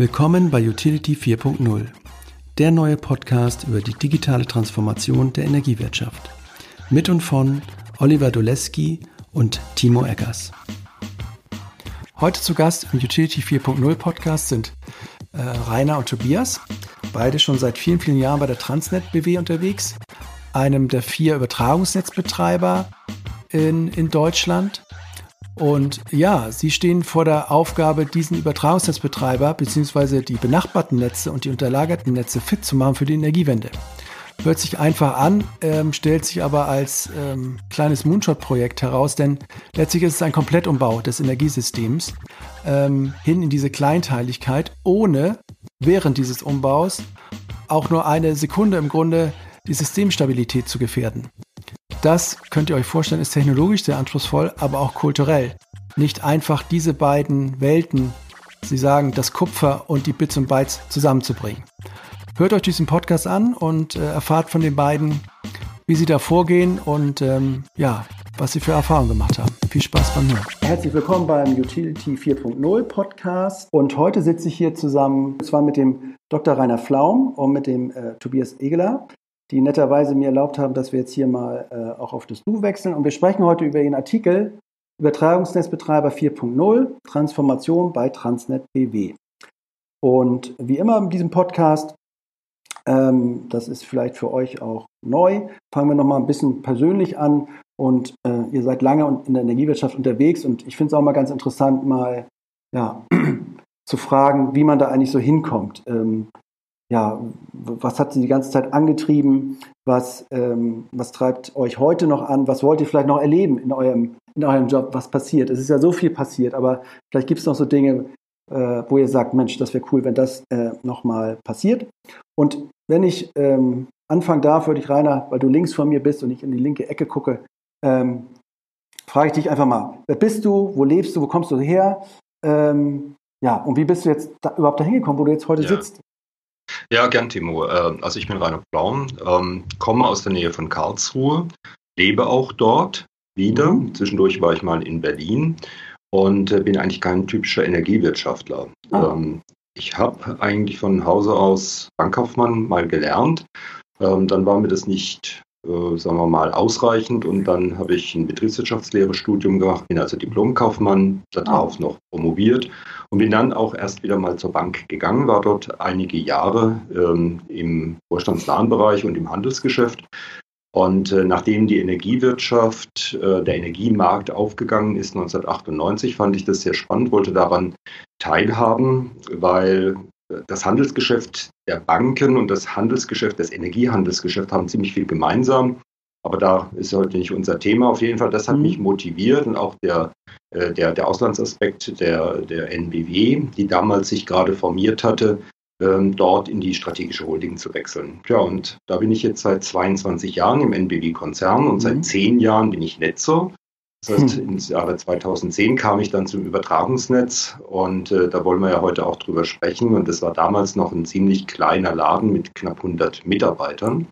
Willkommen bei Utility 4.0, der neue Podcast über die digitale Transformation der Energiewirtschaft. Mit und von Oliver Doleski und Timo Eggers. Heute zu Gast im Utility 4.0 Podcast sind äh, Rainer und Tobias, beide schon seit vielen, vielen Jahren bei der Transnet BW unterwegs, einem der vier Übertragungsnetzbetreiber in, in Deutschland. Und ja, sie stehen vor der Aufgabe, diesen Übertragungsnetzbetreiber bzw. die benachbarten Netze und die unterlagerten Netze fit zu machen für die Energiewende. Hört sich einfach an, ähm, stellt sich aber als ähm, kleines Moonshot-Projekt heraus, denn letztlich ist es ein Komplettumbau des Energiesystems ähm, hin in diese Kleinteiligkeit, ohne während dieses Umbaus auch nur eine Sekunde im Grunde die Systemstabilität zu gefährden. Das könnt ihr euch vorstellen, ist technologisch sehr anspruchsvoll, aber auch kulturell. Nicht einfach diese beiden Welten, Sie sagen, das Kupfer und die Bits und Bytes zusammenzubringen. Hört euch diesen Podcast an und äh, erfahrt von den beiden, wie sie da vorgehen und ähm, ja, was sie für Erfahrungen gemacht haben. Viel Spaß beim Hören. Herzlich willkommen beim Utility 4.0 Podcast. Und heute sitze ich hier zusammen, und zwar mit dem Dr. Rainer Flaum und mit dem äh, Tobias Egeler die netterweise mir erlaubt haben, dass wir jetzt hier mal äh, auch auf das Du wechseln. Und wir sprechen heute über Ihren Artikel Übertragungsnetzbetreiber 4.0, Transformation bei Transnet BW. Und wie immer in diesem Podcast, ähm, das ist vielleicht für euch auch neu, fangen wir nochmal ein bisschen persönlich an. Und äh, ihr seid lange in der Energiewirtschaft unterwegs und ich finde es auch mal ganz interessant, mal ja, zu fragen, wie man da eigentlich so hinkommt. Ähm, ja, was hat Sie die ganze Zeit angetrieben? Was, ähm, was treibt euch heute noch an? Was wollt ihr vielleicht noch erleben in eurem, in eurem Job? Was passiert? Es ist ja so viel passiert, aber vielleicht gibt es noch so Dinge, äh, wo ihr sagt, Mensch, das wäre cool, wenn das äh, nochmal passiert. Und wenn ich ähm, anfangen darf, würde ich, Rainer, weil du links von mir bist und ich in die linke Ecke gucke, ähm, frage ich dich einfach mal, wer bist du? Wo lebst du? Wo kommst du her? Ähm, ja, und wie bist du jetzt da, überhaupt dahin gekommen, wo du jetzt heute ja. sitzt? Ja, gern, Timo. Äh, also ich bin Rainer Blaum, ähm, komme aus der Nähe von Karlsruhe, lebe auch dort wieder. Zwischendurch war ich mal in Berlin und äh, bin eigentlich kein typischer Energiewirtschaftler. Ähm, ich habe eigentlich von Hause aus Bankkaufmann mal gelernt. Ähm, dann war mir das nicht äh, sagen wir mal, ausreichend. Und dann habe ich ein Betriebswirtschaftslehre-Studium gemacht, bin also Diplomkaufmann, darauf ah. noch promoviert und bin dann auch erst wieder mal zur Bank gegangen, war dort einige Jahre ähm, im vorstandsnahen Bereich und im Handelsgeschäft. Und äh, nachdem die Energiewirtschaft, äh, der Energiemarkt aufgegangen ist 1998, fand ich das sehr spannend, wollte daran teilhaben, weil das Handelsgeschäft der Banken und das Handelsgeschäft, das Energiehandelsgeschäft haben ziemlich viel gemeinsam. Aber da ist heute nicht unser Thema. Auf jeden Fall, das hat mhm. mich motiviert und auch der, äh, der, der Auslandsaspekt der, der NBW, die damals sich gerade formiert hatte, ähm, dort in die strategische Holding zu wechseln. Ja, und da bin ich jetzt seit 22 Jahren im NBW-Konzern und seit mhm. zehn Jahren bin ich Netzer. Das heißt, hm. ins Jahre 2010 kam ich dann zum Übertragungsnetz und äh, da wollen wir ja heute auch drüber sprechen. Und das war damals noch ein ziemlich kleiner Laden mit knapp 100 Mitarbeitern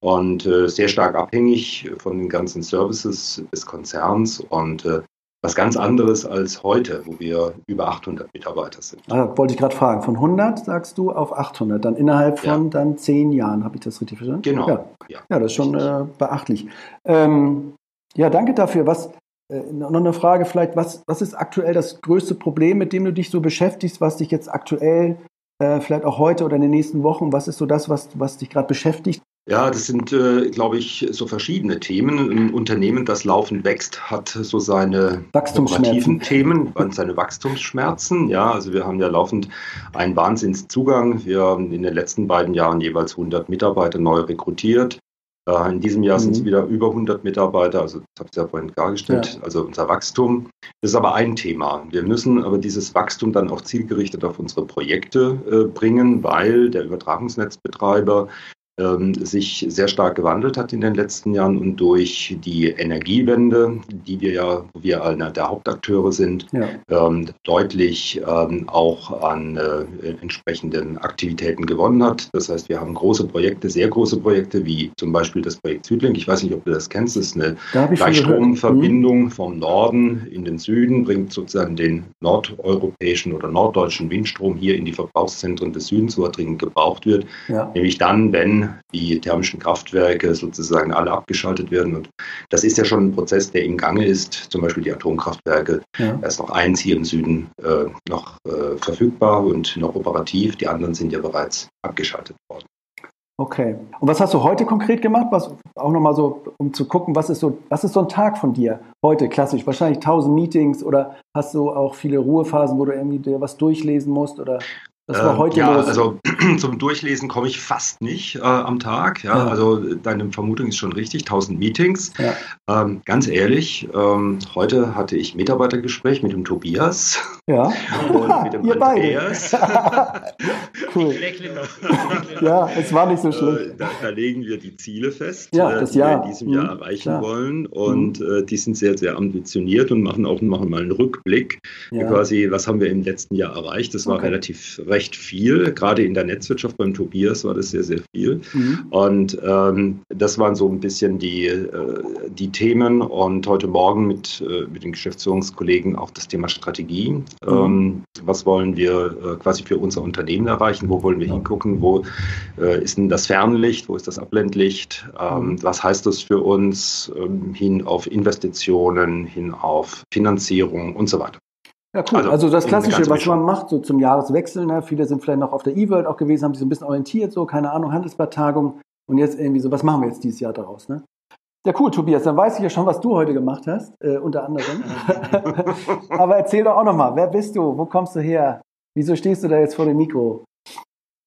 und äh, sehr stark abhängig von den ganzen Services des Konzerns und äh, was ganz anderes als heute, wo wir über 800 Mitarbeiter sind. Ah, wollte ich gerade fragen, von 100 sagst du auf 800, dann innerhalb von ja. dann zehn Jahren, habe ich das richtig verstanden? Genau. Ja, ja. ja das ist schon äh, beachtlich. Ähm, ja, danke dafür. Was, äh, noch eine Frage vielleicht, was, was ist aktuell das größte Problem, mit dem du dich so beschäftigst, was dich jetzt aktuell, äh, vielleicht auch heute oder in den nächsten Wochen, was ist so das, was, was dich gerade beschäftigt? Ja, das sind, äh, glaube ich, so verschiedene Themen. Ein Unternehmen, das laufend wächst, hat so seine operativen Themen, seine Wachstumsschmerzen. Ja, also wir haben ja laufend einen Wahnsinnszugang. Wir haben in den letzten beiden Jahren jeweils 100 Mitarbeiter neu rekrutiert. Äh, in diesem Jahr mhm. sind es wieder über 100 Mitarbeiter, also das habe ich ja vorhin dargestellt, ja. also unser Wachstum. Das ist aber ein Thema. Wir müssen aber dieses Wachstum dann auch zielgerichtet auf unsere Projekte äh, bringen, weil der Übertragungsnetzbetreiber sich sehr stark gewandelt hat in den letzten Jahren und durch die Energiewende, die wir ja, wo wir einer der Hauptakteure sind, ja. ähm, deutlich ähm, auch an äh, entsprechenden Aktivitäten gewonnen hat. Das heißt, wir haben große Projekte, sehr große Projekte, wie zum Beispiel das Projekt Südlink. Ich weiß nicht, ob du das kennst. Das ist eine Gleichstromverbindung vom Norden in den Süden, bringt sozusagen den nordeuropäischen oder norddeutschen Windstrom hier in die Verbrauchszentren des Südens, wo er dringend gebraucht wird. Ja. Nämlich dann, wenn die thermischen Kraftwerke sozusagen alle abgeschaltet werden. Und das ist ja schon ein Prozess, der im Gange ist. Zum Beispiel die Atomkraftwerke. Ja. Da ist noch eins hier im Süden äh, noch äh, verfügbar und noch operativ. Die anderen sind ja bereits abgeschaltet worden. Okay. Und was hast du heute konkret gemacht? Was auch nochmal so, um zu gucken, was ist so, was ist so ein Tag von dir heute klassisch? Wahrscheinlich tausend Meetings oder hast du auch viele Ruhephasen, wo du irgendwie dir was durchlesen musst oder? Das war ähm, heute ja, los. also zum Durchlesen komme ich fast nicht äh, am Tag. Ja? ja? Also deine Vermutung ist schon richtig, 1000 Meetings. Ja. Ähm, ganz ehrlich, ähm, heute hatte ich Mitarbeitergespräch mit dem Tobias ja. und mit dem Ihr Andreas. cool. ja, es war nicht so schlimm. Äh, da, da, legen wir die Ziele fest, ja, äh, die Jahr. wir in diesem mhm. Jahr erreichen Klar. wollen. Und mhm. äh, die sind sehr, sehr ambitioniert und machen auch machen mal einen Rückblick. Quasi, was haben wir im letzten Jahr erreicht? Das war okay. relativ recht viel. Gerade in der Netzwirtschaft beim Tobias war das sehr, sehr viel. Mhm. Und ähm, das waren so ein bisschen die, äh, die Themen. Und heute Morgen mit, äh, mit den Geschäftsführungskollegen auch das Thema Strategie. Mhm. Ähm, was wollen wir äh, quasi für unser Unternehmen erreichen? Wo wollen wir ja. hingucken? Wo äh, ist denn das Fernlicht? Wo ist das Abblendlicht? Ähm, mhm. was heißt das für uns ähm, hin auf Investitionen, hin auf Finanzierung und so weiter? Ja, cool. Also, also das Klassische, was man macht, so zum Jahreswechsel, ne? viele sind vielleicht noch auf der E-World auch gewesen, haben sich so ein bisschen orientiert, so, keine Ahnung, Handelsblattagung und jetzt irgendwie so, was machen wir jetzt dieses Jahr daraus, ne? Ja, cool, Tobias, dann weiß ich ja schon, was du heute gemacht hast, äh, unter anderem. Aber erzähl doch auch nochmal, wer bist du, wo kommst du her, wieso stehst du da jetzt vor dem Mikro?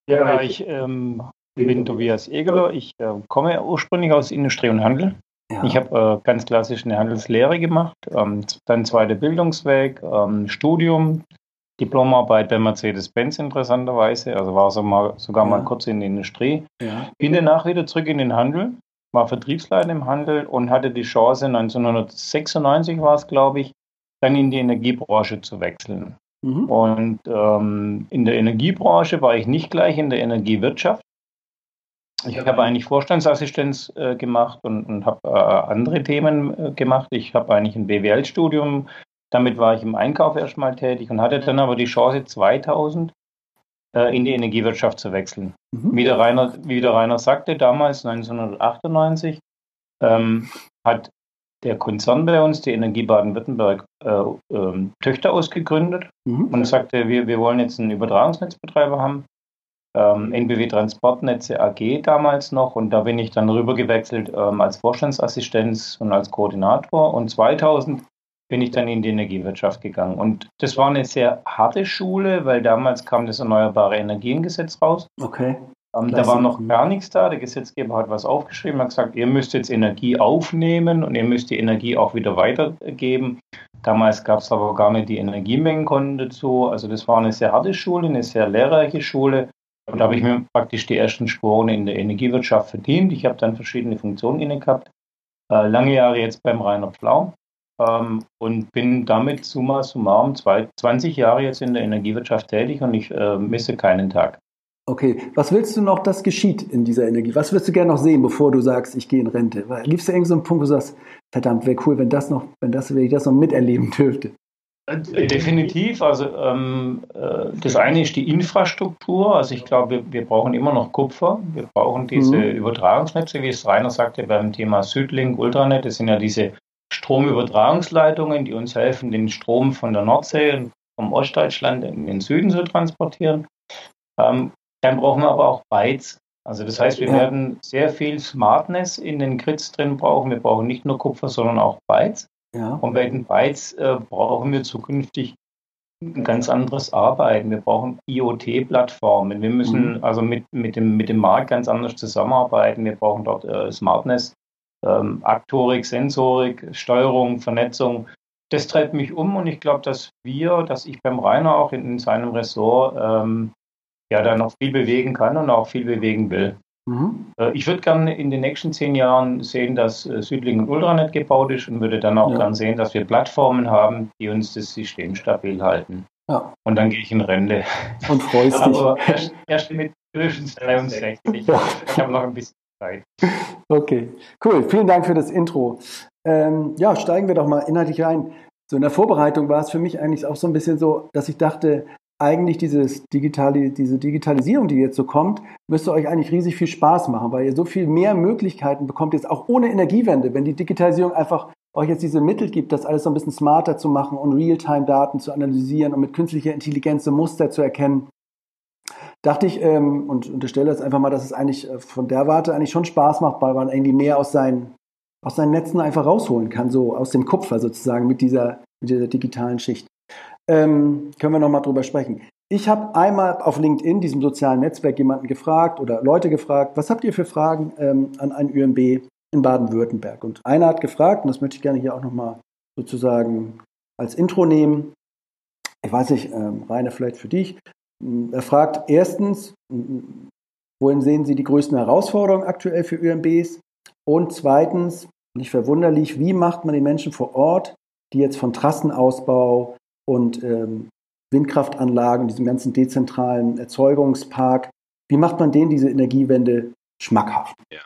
Ja, ich ähm, bin Tobias Egeler, ich äh, komme ursprünglich aus Industrie und Handel, ja. Ich habe äh, ganz klassisch eine Handelslehre gemacht, ähm, dann zweiter Bildungsweg, ähm, Studium, Diplomarbeit bei Mercedes-Benz interessanterweise, also war so mal, sogar ja. mal kurz in der Industrie. Ja. Bin danach wieder zurück in den Handel, war Vertriebsleiter im Handel und hatte die Chance, 1996 war es, glaube ich, dann in die Energiebranche zu wechseln. Mhm. Und ähm, in der Energiebranche war ich nicht gleich in der Energiewirtschaft, ich habe eigentlich Vorstandsassistenz äh, gemacht und, und habe äh, andere Themen äh, gemacht. Ich habe eigentlich ein BWL-Studium, damit war ich im Einkauf erstmal tätig und hatte dann aber die Chance 2000 äh, in die Energiewirtschaft zu wechseln. Mhm. Wie, der Rainer, wie der Rainer sagte, damals 1998 ähm, hat der Konzern bei uns, die Energie Baden-Württemberg, äh, ähm, Töchter ausgegründet mhm. und sagte, wir, wir wollen jetzt einen Übertragungsnetzbetreiber haben ähm, NBW Transportnetze AG damals noch und da bin ich dann rüber gewechselt ähm, als Vorstandsassistenz und als Koordinator und 2000 bin ich dann in die Energiewirtschaft gegangen. Und das war eine sehr harte Schule, weil damals kam das Erneuerbare Energiengesetz raus. Okay. Ähm, da war noch gar nichts da. Der Gesetzgeber hat was aufgeschrieben, hat gesagt, ihr müsst jetzt Energie aufnehmen und ihr müsst die Energie auch wieder weitergeben. Damals gab es aber gar nicht die Energiemengenkonten dazu. Also das war eine sehr harte Schule, eine sehr lehrreiche Schule. Und da habe ich mir praktisch die ersten Sporen in der Energiewirtschaft verdient. Ich habe dann verschiedene Funktionen inne gehabt. Äh, lange Jahre jetzt beim Rainer Pflau ähm, und bin damit summa summarum zwei, 20 Jahre jetzt in der Energiewirtschaft tätig und ich äh, misse keinen Tag. Okay, was willst du noch, das geschieht in dieser Energie? Was würdest du gerne noch sehen, bevor du sagst, ich gehe in Rente? Gibt es da irgendeinen so Punkt, wo du sagst, verdammt, wäre cool, wenn das noch, wenn das, wenn ich das noch miterleben dürfte? Äh, definitiv. Also ähm, äh, das eine ist die Infrastruktur. Also ich glaube, wir, wir brauchen immer noch Kupfer. Wir brauchen diese mhm. Übertragungsnetze, wie es Rainer sagte beim Thema Südlink, Ultranet. Das sind ja diese Stromübertragungsleitungen, die uns helfen, den Strom von der Nordsee und vom Ostdeutschland in den Süden zu transportieren. Ähm, dann brauchen wir aber auch Bytes. Also das heißt, wir werden sehr viel Smartness in den Grids drin brauchen. Wir brauchen nicht nur Kupfer, sondern auch Bytes. Ja. Und bei den Bytes äh, brauchen wir zukünftig ein ganz anderes Arbeiten. Wir brauchen IoT-Plattformen. Wir müssen mhm. also mit, mit, dem, mit dem Markt ganz anders zusammenarbeiten. Wir brauchen dort äh, Smartness, ähm, Aktorik, Sensorik, Steuerung, Vernetzung. Das treibt mich um und ich glaube, dass wir, dass ich beim Rainer auch in, in seinem Ressort ähm, ja da noch viel bewegen kann und auch viel bewegen will. Mhm. Äh, ich würde gerne in den nächsten zehn Jahren sehen, dass äh, Südlink Ultranet gebaut ist und würde dann auch ja. gerne sehen, dass wir Plattformen haben, die uns das System stabil halten. Ja. Und dann gehe ich in Rente. Und freust dich. Aber erst, erst mit höchstens 63. Ich habe noch ein bisschen Zeit. Okay, cool. Vielen Dank für das Intro. Ähm, ja, steigen wir doch mal inhaltlich rein. So in der Vorbereitung war es für mich eigentlich auch so ein bisschen so, dass ich dachte, eigentlich dieses Digitali diese Digitalisierung, die jetzt so kommt, müsste euch eigentlich riesig viel Spaß machen, weil ihr so viel mehr Möglichkeiten bekommt, jetzt auch ohne Energiewende, wenn die Digitalisierung einfach euch jetzt diese Mittel gibt, das alles so ein bisschen smarter zu machen und Realtime-Daten zu analysieren und mit künstlicher Intelligenz so Muster zu erkennen, dachte ich ähm, und unterstelle jetzt einfach mal, dass es eigentlich äh, von der Warte eigentlich schon Spaß macht, weil man irgendwie mehr aus seinen, aus seinen Netzen einfach rausholen kann, so aus dem Kupfer sozusagen mit dieser, mit dieser digitalen Schicht ähm, können wir nochmal drüber sprechen. Ich habe einmal auf LinkedIn, diesem sozialen Netzwerk, jemanden gefragt oder Leute gefragt, was habt ihr für Fragen ähm, an ein ÜMB in Baden-Württemberg? Und einer hat gefragt, und das möchte ich gerne hier auch nochmal sozusagen als Intro nehmen. Ich weiß nicht, ähm, Rainer, vielleicht für dich. Er fragt erstens, wohin sehen Sie die größten Herausforderungen aktuell für ÜMBs? Und zweitens, nicht verwunderlich, wie macht man den Menschen vor Ort, die jetzt von Trassenausbau, und ähm, Windkraftanlagen, diesem ganzen dezentralen Erzeugungspark. Wie macht man denen diese Energiewende schmackhaft? Ja.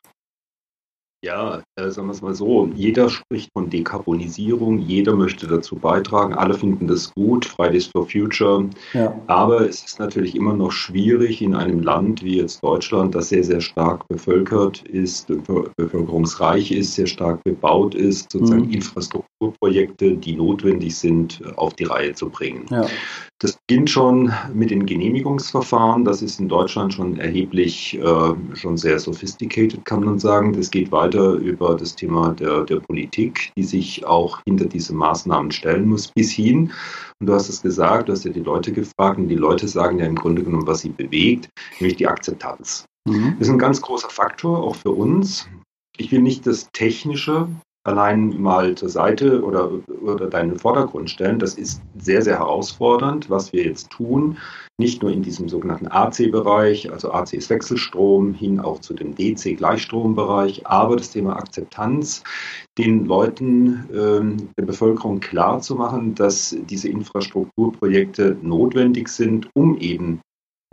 Ja, äh, sagen wir es mal so, jeder spricht von Dekarbonisierung, jeder möchte dazu beitragen, alle finden das gut, Fridays for Future. Ja. Aber es ist natürlich immer noch schwierig in einem Land wie jetzt Deutschland, das sehr, sehr stark bevölkert ist, bevölkerungsreich ist, sehr stark bebaut ist, sozusagen mhm. Infrastrukturprojekte, die notwendig sind, auf die Reihe zu bringen. Ja. Das beginnt schon mit den Genehmigungsverfahren. Das ist in Deutschland schon erheblich, äh, schon sehr sophisticated, kann man sagen. Das geht weiter über das Thema der, der Politik, die sich auch hinter diese Maßnahmen stellen muss, bis hin. Und du hast es gesagt, du hast ja die Leute gefragt und die Leute sagen ja im Grunde genommen, was sie bewegt, nämlich die Akzeptanz. Mhm. Das ist ein ganz großer Faktor, auch für uns. Ich will nicht das Technische allein mal zur Seite oder, oder deinen Vordergrund stellen. Das ist sehr, sehr herausfordernd, was wir jetzt tun. Nicht nur in diesem sogenannten AC-Bereich, also AC ist Wechselstrom, hin auch zu dem DC-Gleichstrombereich, aber das Thema Akzeptanz, den Leuten, ähm, der Bevölkerung klar zu machen, dass diese Infrastrukturprojekte notwendig sind, um eben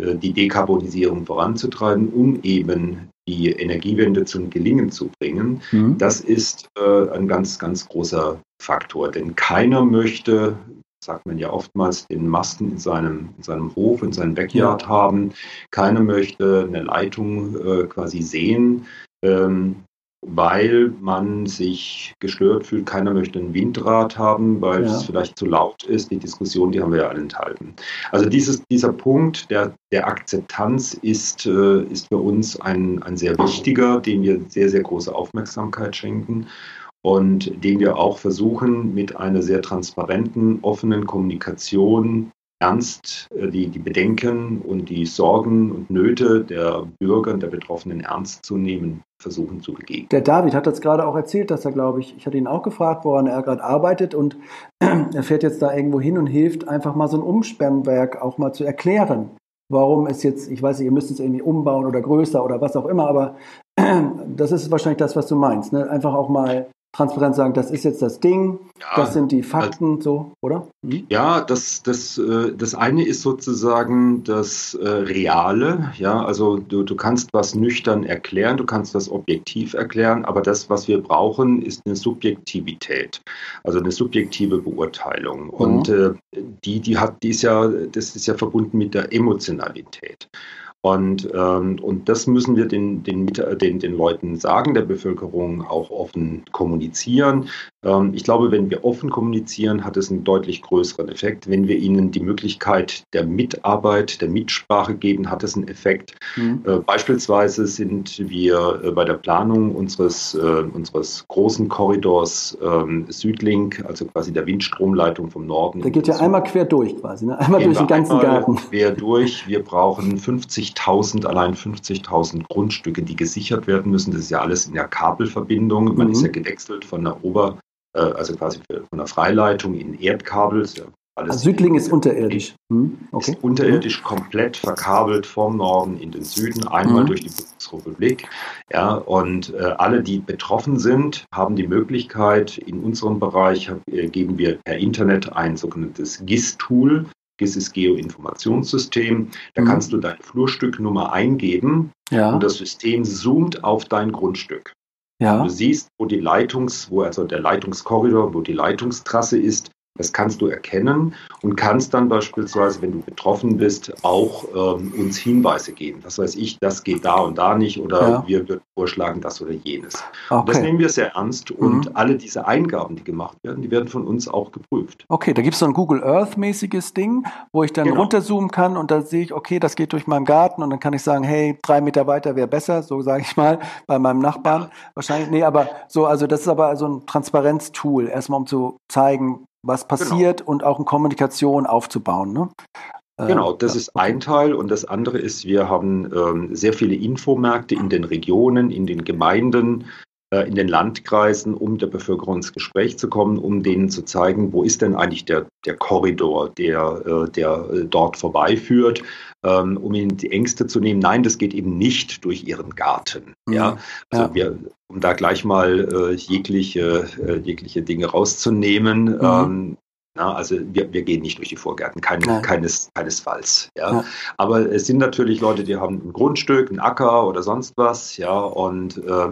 äh, die Dekarbonisierung voranzutreiben, um eben die Energiewende zum Gelingen zu bringen, mhm. das ist äh, ein ganz, ganz großer Faktor. Denn keiner möchte, sagt man ja oftmals, den Masten in seinem, in seinem Hof, in seinem Backyard haben. Keiner möchte eine Leitung äh, quasi sehen. Ähm, weil man sich gestört fühlt. Keiner möchte ein Windrad haben, weil ja. es vielleicht zu laut ist. Die Diskussion, die haben wir ja alle enthalten. Also dieses, dieser Punkt der, der Akzeptanz ist, äh, ist für uns ein, ein sehr wichtiger, dem wir sehr, sehr große Aufmerksamkeit schenken und den wir auch versuchen, mit einer sehr transparenten, offenen Kommunikation ernst äh, die, die Bedenken und die Sorgen und Nöte der Bürger und der Betroffenen ernst zu nehmen, versuchen zu begegnen. Der David hat das gerade auch erzählt, dass er, glaube ich, ich hatte ihn auch gefragt, woran er gerade arbeitet und er fährt jetzt da irgendwo hin und hilft, einfach mal so ein Umsperrwerk auch mal zu erklären. Warum es jetzt, ich weiß nicht, ihr müsst es irgendwie umbauen oder größer oder was auch immer, aber das ist wahrscheinlich das, was du meinst. Ne? Einfach auch mal transparent sagen, das ist jetzt das Ding, ja, das sind die Fakten, also, so, oder? Mhm. Ja, das, das, äh, das eine ist sozusagen das äh, Reale, ja, also du, du kannst was nüchtern erklären, du kannst das objektiv erklären, aber das, was wir brauchen, ist eine Subjektivität, also eine subjektive Beurteilung. Mhm. Und äh, die, die hat, die ist ja, das ist ja verbunden mit der Emotionalität. Und, ähm, und das müssen wir den, den, den, den Leuten sagen, der Bevölkerung auch offen kommunizieren. Ähm, ich glaube, wenn wir offen kommunizieren, hat es einen deutlich größeren Effekt. Wenn wir ihnen die Möglichkeit der Mitarbeit, der Mitsprache geben, hat es einen Effekt. Mhm. Äh, beispielsweise sind wir äh, bei der Planung unseres, äh, unseres großen Korridors ähm, Südlink, also quasi der Windstromleitung vom Norden. Der geht ja einmal quer durch quasi, ne? einmal durch den ganzen Garten. Quer durch. Wir brauchen 50 50.000, allein 50.000 Grundstücke, die gesichert werden müssen. Das ist ja alles in der Kabelverbindung. Man mhm. ist ja gewechselt von der Ober, äh, also quasi von der Freileitung in Erdkabel. Ist ja also Südling ist unterirdisch. Hm? Okay. Ist unterirdisch komplett verkabelt vom Norden in den Süden, einmal mhm. durch die Bundesrepublik. Ja, und äh, alle, die betroffen sind, haben die Möglichkeit, in unserem Bereich äh, geben wir per Internet ein sogenanntes GIS-Tool. GIS ist Geoinformationssystem. Da mhm. kannst du deine Flurstücknummer eingeben ja. und das System zoomt auf dein Grundstück. Ja. Du siehst, wo die Leitungs, wo also der Leitungskorridor, wo die Leitungstrasse ist, das kannst du erkennen und kannst dann beispielsweise, wenn du betroffen bist, auch ähm, uns Hinweise geben. Das weiß ich, das geht da und da nicht oder ja. wir würden vorschlagen das oder jenes. Okay. das nehmen wir sehr ernst und mhm. alle diese Eingaben, die gemacht werden, die werden von uns auch geprüft. Okay, da gibt es so ein Google Earth-mäßiges Ding, wo ich dann genau. runterzoomen kann und da sehe ich, okay, das geht durch meinen Garten und dann kann ich sagen, hey, drei Meter weiter wäre besser, so sage ich mal, bei meinem Nachbarn. Ja. Wahrscheinlich, nee, aber so, also das ist aber so ein Transparenztool, erstmal um zu zeigen, was genau. passiert genau. und auch in Kommunikation aufzubauen. Ne? Äh, genau, das ist ein Teil und das andere ist, wir haben ähm, sehr viele Infomärkte in den Regionen, in den Gemeinden, äh, in den Landkreisen, um der Bevölkerung ins Gespräch zu kommen, um denen zu zeigen, wo ist denn eigentlich der, der Korridor, der, äh, der dort vorbeiführt, um ihnen die Ängste zu nehmen. Nein, das geht eben nicht durch ihren Garten. Mhm. Ja, also ja. wir, um da gleich mal äh, jegliche, äh, jegliche Dinge rauszunehmen. Mhm. Ähm, na, also wir, wir gehen nicht durch die Vorgärten, keine, ja. keines, keinesfalls. Ja. ja. Aber es sind natürlich Leute, die haben ein Grundstück, ein Acker oder sonst was, ja, und äh,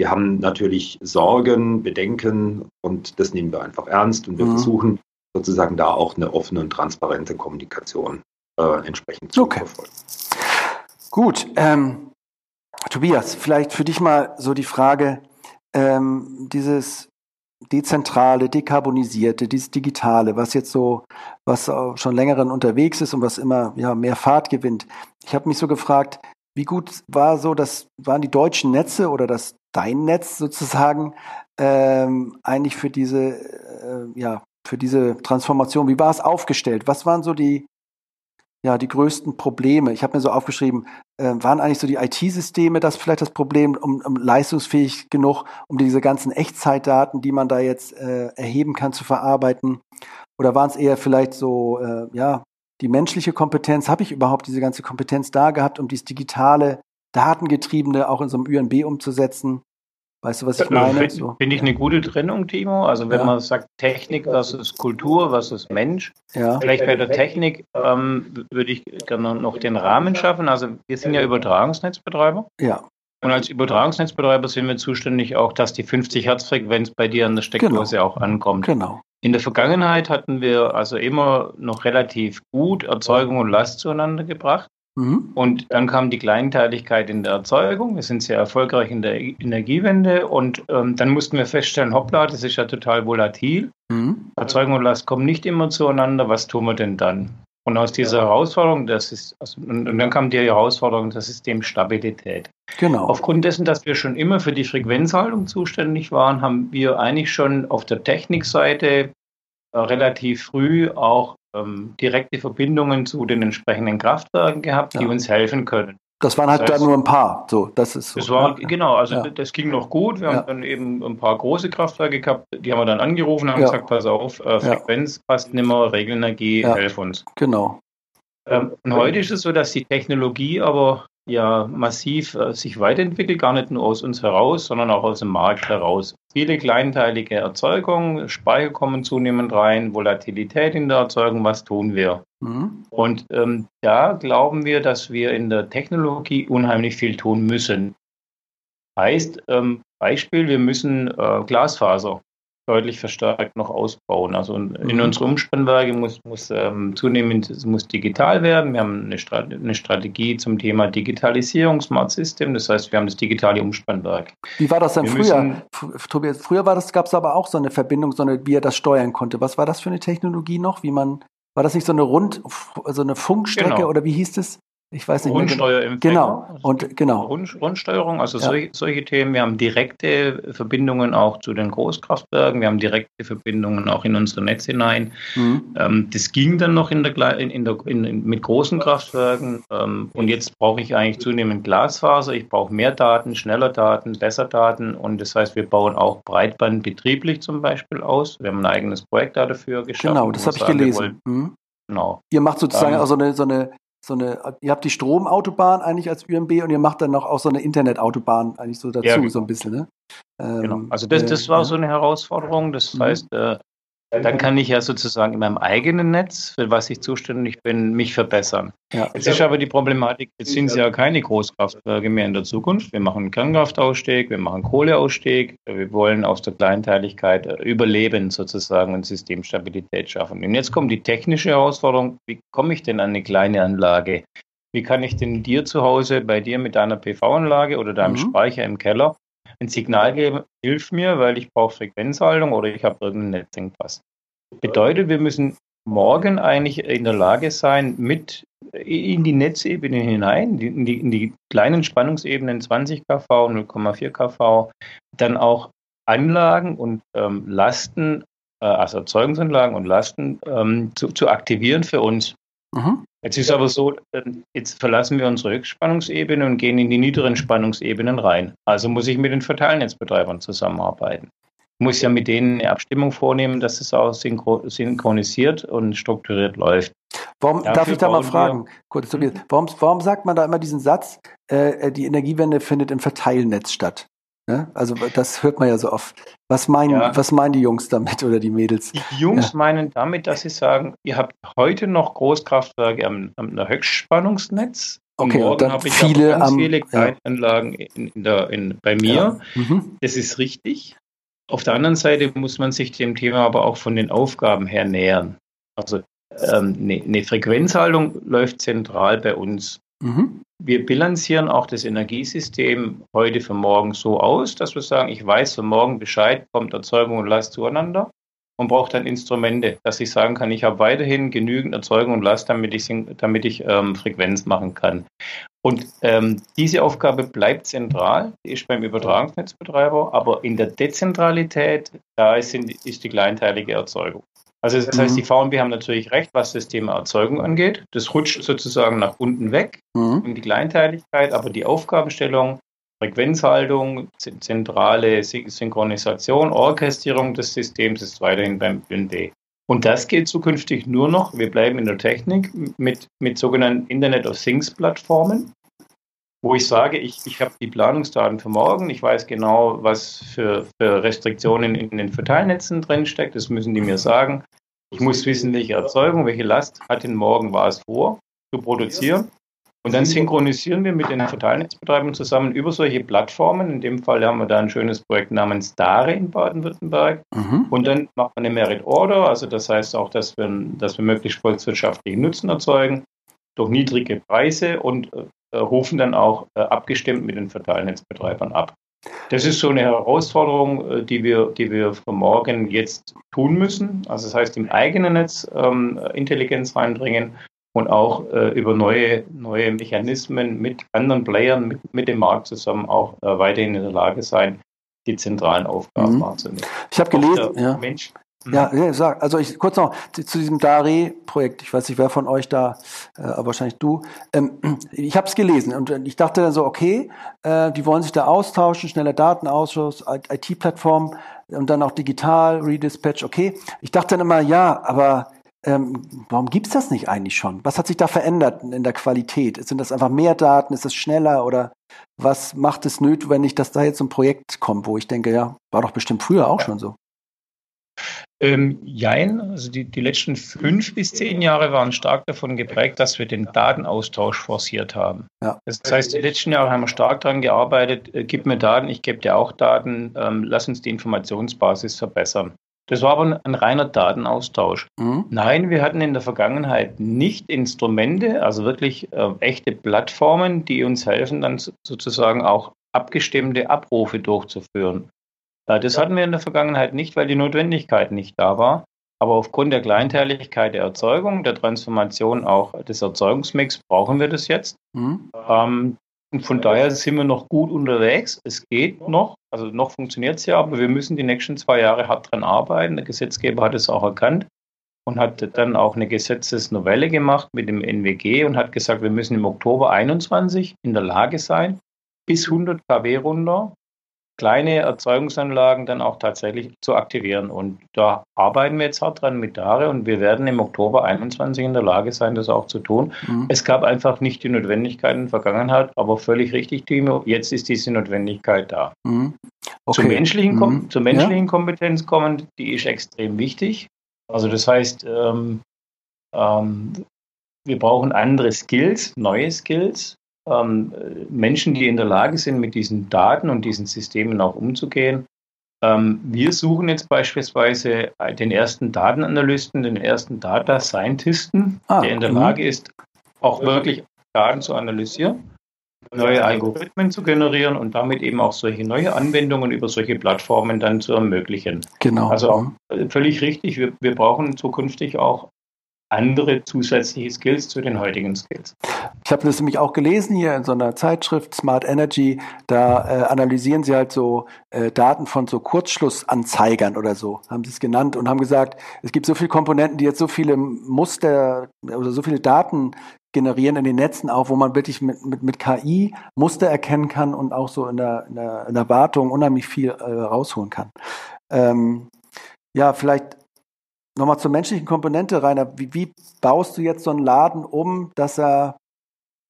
die haben natürlich Sorgen, Bedenken und das nehmen wir einfach ernst und wir mhm. versuchen sozusagen da auch eine offene und transparente Kommunikation äh, entsprechend zu okay. verfolgen. Gut, ähm, Tobias, vielleicht für dich mal so die Frage, ähm, dieses dezentrale, dekarbonisierte, dieses Digitale, was jetzt so, was schon längeren unterwegs ist und was immer ja, mehr Fahrt gewinnt. Ich habe mich so gefragt, wie gut war so, das waren die deutschen Netze oder das dein Netz sozusagen ähm, eigentlich für diese, äh, ja, für diese Transformation? Wie war es aufgestellt? Was waren so die ja, die größten Probleme? Ich habe mir so aufgeschrieben, äh, waren eigentlich so die IT-Systeme das vielleicht das Problem, um, um, leistungsfähig genug, um diese ganzen Echtzeitdaten, die man da jetzt äh, erheben kann, zu verarbeiten? Oder waren es eher vielleicht so, äh, ja, die menschliche Kompetenz? Habe ich überhaupt diese ganze Kompetenz da gehabt, um dieses digitale, datengetriebene auch in so einem UNB umzusetzen? Weißt du, was ich meine? Finde so. find ich eine gute Trennung, Timo. Also wenn ja. man sagt Technik versus Kultur versus Mensch, ja. vielleicht bei der Technik ähm, würde ich gerne noch den Rahmen schaffen. Also wir sind ja Übertragungsnetzbetreiber. Ja. Und als Übertragungsnetzbetreiber sind wir zuständig auch, dass die 50 Hertz Frequenz bei dir an der Steckdose genau. auch ankommt. Genau. In der Vergangenheit hatten wir also immer noch relativ gut Erzeugung und Last zueinander gebracht. Mhm. Und dann kam die Kleinteiligkeit in der Erzeugung. Wir sind sehr erfolgreich in der Energiewende und ähm, dann mussten wir feststellen, hoppla, das ist ja total volatil. Mhm. Erzeugung und Last kommen nicht immer zueinander. Was tun wir denn dann? Und aus dieser Herausforderung, das ist, also, und, und, dann kam die Herausforderung der Systemstabilität. Genau. Aufgrund dessen, dass wir schon immer für die Frequenzhaltung zuständig waren, haben wir eigentlich schon auf der Technikseite äh, relativ früh auch ähm, direkte Verbindungen zu den entsprechenden Kraftwerken gehabt, die uns helfen können. Das waren halt das heißt, dann nur ein paar. So, das ist so. Das war, ja. Genau, also ja. das ging noch gut. Wir ja. haben dann eben ein paar große Kraftwerke gehabt, die haben wir dann angerufen, haben gesagt, pass auf, äh, Frequenz passt nicht mehr, Regelenergie, helf uns. Genau. Ähm, und heute ist es so, dass die Technologie aber ja massiv äh, sich weiterentwickelt, gar nicht nur aus uns heraus, sondern auch aus dem Markt heraus. Viele kleinteilige Erzeugung, Speicher kommen zunehmend rein, Volatilität in der Erzeugung, was tun wir? Mhm. Und ähm, da glauben wir, dass wir in der Technologie unheimlich viel tun müssen. Heißt, ähm, Beispiel, wir müssen äh, Glasfaser deutlich verstärkt noch ausbauen. Also in mhm. unsere Umspannwerke muss, muss ähm, zunehmend es muss digital werden. Wir haben eine, Strat eine, Strategie zum Thema Digitalisierung, Smart System. Das heißt, wir haben das digitale Umspannwerk. Wie war das denn wir früher? Tobias, früher war das, gab es aber auch so eine Verbindung, so eine, wie er das steuern konnte. Was war das für eine Technologie noch? Wie man, war das nicht so eine Rund, so eine Funkstrecke genau. oder wie hieß das? Ich weiß nicht Rundsteuerempfänger. Genau. Und genau. Rund, Rundsteuerung, also ja. solche, solche, Themen. Wir haben direkte Verbindungen auch zu den Großkraftwerken. Wir haben direkte Verbindungen auch in unsere Netze hinein. Mhm. Ähm, das ging dann noch in der, in, der, in, mit großen Kraftwerken. Ähm, und jetzt brauche ich eigentlich zunehmend Glasfaser. Ich brauche mehr Daten, schneller Daten, besser Daten. Und das heißt, wir bauen auch Breitband betrieblich zum Beispiel aus. Wir haben ein eigenes Projekt dafür geschaffen. Genau, das habe ich gelesen. Mhm. Genau. Ihr macht sozusagen ähm, auch so eine, so eine so eine, ihr habt die Stromautobahn eigentlich als UMB und ihr macht dann noch auch so eine Internetautobahn eigentlich so dazu, ja, genau. so ein bisschen, ne? Ähm, genau. Also das, das war äh, so eine Herausforderung. Das mhm. heißt, äh, dann kann ich ja sozusagen in meinem eigenen Netz, für was ich zuständig bin, mich verbessern. Ja. Jetzt ist aber die Problematik, jetzt sind es ja keine Großkraftwerke mehr in der Zukunft. Wir machen Kernkraftausstieg, wir machen Kohleausstieg, wir wollen aus der Kleinteiligkeit äh, überleben sozusagen und Systemstabilität schaffen. Und jetzt kommt die technische Herausforderung, wie komme ich denn an eine kleine Anlage? Wie kann ich denn dir zu Hause, bei dir mit deiner PV-Anlage oder deinem mhm. Speicher im Keller ein Signal geben, hilft mir, weil ich brauche Frequenzhaltung oder ich habe irgendeinen Netzengpass. Bedeutet, wir müssen morgen eigentlich in der Lage sein, mit in die Netzebene hinein, in die, in die kleinen Spannungsebenen 20 kV, 0,4 kV, dann auch Anlagen und ähm, Lasten, äh, also Erzeugungsanlagen und Lasten ähm, zu, zu aktivieren für uns. Mhm. Jetzt ist aber so, ähm, jetzt verlassen wir unsere Höchstspannungsebene und gehen in die niederen Spannungsebenen rein. Also muss ich mit den Verteilnetzbetreibern zusammenarbeiten. Ich muss ja mit denen eine Abstimmung vornehmen, dass es auch synchronisiert und strukturiert läuft. Warum, darf ich da mal fragen, kurz, warum, warum sagt man da immer diesen Satz, äh, die Energiewende findet im Verteilnetz statt? Ne? Also das hört man ja so oft. Was meinen, ja. was meinen die Jungs damit oder die Mädels? Die Jungs ja. meinen damit, dass sie sagen, ihr habt heute noch Großkraftwerke am, am Höchstspannungsnetz. Okay, und, und dann habe ich viele, ganz am, viele Kleinanlagen ja. in, in der, in, bei mir. Mhm. Das ist richtig. Auf der anderen Seite muss man sich dem Thema aber auch von den Aufgaben her nähern. Also ähm, eine, eine Frequenzhaltung läuft zentral bei uns. Mhm. Wir bilanzieren auch das Energiesystem heute für morgen so aus, dass wir sagen, ich weiß für morgen Bescheid, kommt Erzeugung und Last zueinander und brauche dann Instrumente, dass ich sagen kann, ich habe weiterhin genügend Erzeugung und Last, damit ich, damit ich ähm, Frequenz machen kann. Und ähm, diese Aufgabe bleibt zentral, die ist beim Übertragungsnetzbetreiber, aber in der Dezentralität, da ist, ist die kleinteilige Erzeugung. Also das heißt, die mhm. VNB haben natürlich recht, was das Thema Erzeugung angeht. Das rutscht sozusagen nach unten weg mhm. in die Kleinteiligkeit, aber die Aufgabenstellung, Frequenzhaltung, zentrale Synchronisation, Orchestrierung des Systems ist weiterhin beim BND. Und das geht zukünftig nur noch, wir bleiben in der Technik, mit, mit sogenannten Internet of Things Plattformen wo ich sage, ich, ich habe die Planungsdaten für morgen, ich weiß genau, was für, für Restriktionen in den Verteilnetzen drinsteckt, das müssen die mir sagen. Ich muss wissen, welche Erzeugung, welche Last hat denn morgen was vor zu produzieren. Und dann synchronisieren wir mit den Verteilnetzbetreibern zusammen über solche Plattformen. In dem Fall haben wir da ein schönes Projekt namens DARE in Baden-Württemberg. Mhm. Und dann macht man eine Merit Order, also das heißt auch, dass wir, dass wir möglichst volkswirtschaftlichen Nutzen erzeugen durch niedrige Preise und äh, äh, rufen dann auch äh, abgestimmt mit den Verteilnetzbetreibern ab. Das ist so eine Herausforderung, äh, die wir, die wir für morgen jetzt tun müssen. Also das heißt, im eigenen Netz ähm, Intelligenz reinbringen und auch äh, über neue, neue Mechanismen mit anderen Playern, mit, mit dem Markt zusammen auch äh, weiterhin in der Lage sein, die zentralen Aufgaben mhm. wahrzunehmen. Ich habe gelesen, ja. Mensch, ja, ja, sag, also ich kurz noch zu diesem Dare-Projekt. Ich weiß nicht, wer von euch da, äh, aber wahrscheinlich du. Ähm, ich habe es gelesen und ich dachte dann so, okay, äh, die wollen sich da austauschen, schneller Datenausschuss, IT-Plattform und dann auch digital, Redispatch, okay. Ich dachte dann immer, ja, aber ähm, warum gibt's das nicht eigentlich schon? Was hat sich da verändert in der Qualität? Sind das einfach mehr Daten? Ist es schneller oder was macht es notwendig, dass da jetzt ein Projekt kommt, wo ich denke, ja, war doch bestimmt früher auch schon so? Ähm, jein, also die, die letzten fünf bis zehn Jahre waren stark davon geprägt, dass wir den Datenaustausch forciert haben. Ja. Das heißt, die letzten Jahre haben wir stark daran gearbeitet, äh, gib mir Daten, ich gebe dir auch Daten, ähm, lass uns die Informationsbasis verbessern. Das war aber ein reiner Datenaustausch. Mhm. Nein, wir hatten in der Vergangenheit nicht Instrumente, also wirklich äh, echte Plattformen, die uns helfen, dann sozusagen auch abgestimmte Abrufe durchzuführen. Das hatten wir in der Vergangenheit nicht, weil die Notwendigkeit nicht da war. Aber aufgrund der Kleinteiligkeit der Erzeugung, der Transformation auch des Erzeugungsmix brauchen wir das jetzt. Mhm. Ähm, und von daher sind wir noch gut unterwegs. Es geht noch, also noch funktioniert es ja, aber wir müssen die nächsten zwei Jahre hart dran arbeiten. Der Gesetzgeber hat es auch erkannt und hat dann auch eine Gesetzesnovelle gemacht mit dem NWG und hat gesagt, wir müssen im Oktober 21 in der Lage sein, bis 100 kW runter kleine Erzeugungsanlagen dann auch tatsächlich zu aktivieren. Und da arbeiten wir jetzt hart dran mit Dare und wir werden im Oktober 21 in der Lage sein, das auch zu tun. Mhm. Es gab einfach nicht die Notwendigkeit in der Vergangenheit, aber völlig richtig, Timo, jetzt ist diese Notwendigkeit da. Mhm. Okay. Zur menschlichen, mhm. zur menschlichen ja. Kompetenz kommen, die ist extrem wichtig. Also das heißt, ähm, ähm, wir brauchen andere Skills, neue Skills, Menschen, die in der Lage sind, mit diesen Daten und diesen Systemen auch umzugehen. Ähm, wir suchen jetzt beispielsweise den ersten Datenanalysten, den ersten Data Scientisten, ah, der in der Lage ist, auch wirklich Daten zu analysieren, neue Algorithmen zu generieren und damit eben auch solche neue Anwendungen über solche Plattformen dann zu ermöglichen. Genau. Also völlig richtig, wir, wir brauchen zukünftig auch andere zusätzliche Skills zu den heutigen Skills. Ich habe das nämlich auch gelesen hier in so einer Zeitschrift Smart Energy. Da äh, analysieren sie halt so äh, Daten von so Kurzschlussanzeigern oder so, haben sie es genannt und haben gesagt, es gibt so viele Komponenten, die jetzt so viele Muster oder so viele Daten generieren in den Netzen auch, wo man wirklich mit, mit, mit KI Muster erkennen kann und auch so in der, in der, in der Wartung unheimlich viel äh, rausholen kann. Ähm, ja, vielleicht Nochmal zur menschlichen Komponente, Rainer. Wie, wie baust du jetzt so einen Laden um, dass er,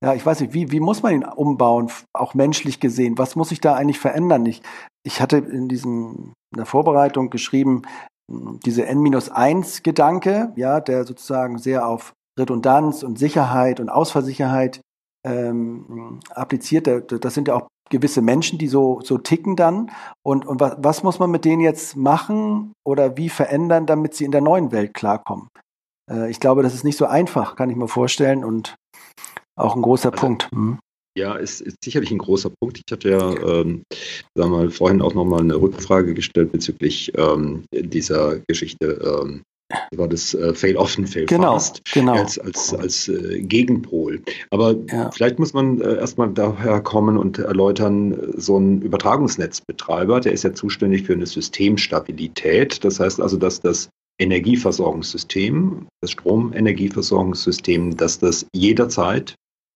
ja, ich weiß nicht, wie, wie muss man ihn umbauen, auch menschlich gesehen? Was muss sich da eigentlich verändern? Ich, ich hatte in diesem, in der Vorbereitung geschrieben, diese N-1-Gedanke, ja, der sozusagen sehr auf Redundanz und Sicherheit und Ausfallsicherheit ähm, appliziert. Das sind ja auch gewisse Menschen, die so, so ticken dann. Und, und was, was muss man mit denen jetzt machen oder wie verändern, damit sie in der neuen Welt klarkommen? Äh, ich glaube, das ist nicht so einfach, kann ich mir vorstellen und auch ein großer also, Punkt. Hm. Ja, ist, ist sicherlich ein großer Punkt. Ich hatte ja, ähm, sagen wir mal, vorhin auch nochmal eine Rückfrage gestellt bezüglich ähm, dieser Geschichte ähm, war das äh, Fail Often, Fail genau, Fast genau. als, als, als äh, Gegenpol. Aber ja. vielleicht muss man äh, erstmal daher kommen und erläutern, so ein Übertragungsnetzbetreiber, der ist ja zuständig für eine Systemstabilität. Das heißt also, dass das Energieversorgungssystem, das Stromenergieversorgungssystem, dass das jederzeit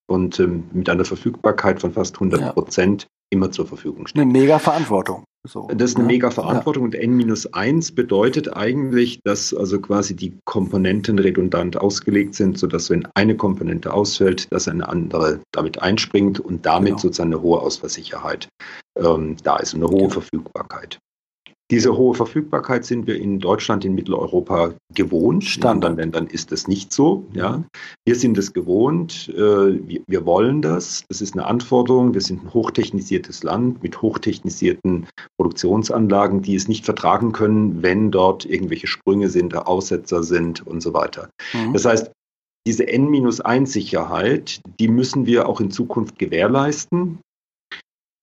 und ähm, mit einer Verfügbarkeit von fast 100 Prozent ja. immer zur Verfügung steht. Eine mega Verantwortung. So, das ist eine ne? mega Verantwortung ja. und N-1 bedeutet eigentlich, dass also quasi die Komponenten redundant ausgelegt sind, sodass wenn eine Komponente ausfällt, dass eine andere damit einspringt und damit genau. sozusagen eine hohe Ausfallsicherheit ähm, da ist, eine hohe ja. Verfügbarkeit. Diese hohe Verfügbarkeit sind wir in Deutschland, in Mitteleuropa gewohnt. Standard. In anderen Ländern ist das nicht so. Ja. Wir sind es gewohnt. Äh, wir wollen das. Das ist eine Anforderung. Wir sind ein hochtechnisiertes Land mit hochtechnisierten Produktionsanlagen, die es nicht vertragen können, wenn dort irgendwelche Sprünge sind, Aussetzer sind und so weiter. Mhm. Das heißt, diese N-1-Sicherheit, die müssen wir auch in Zukunft gewährleisten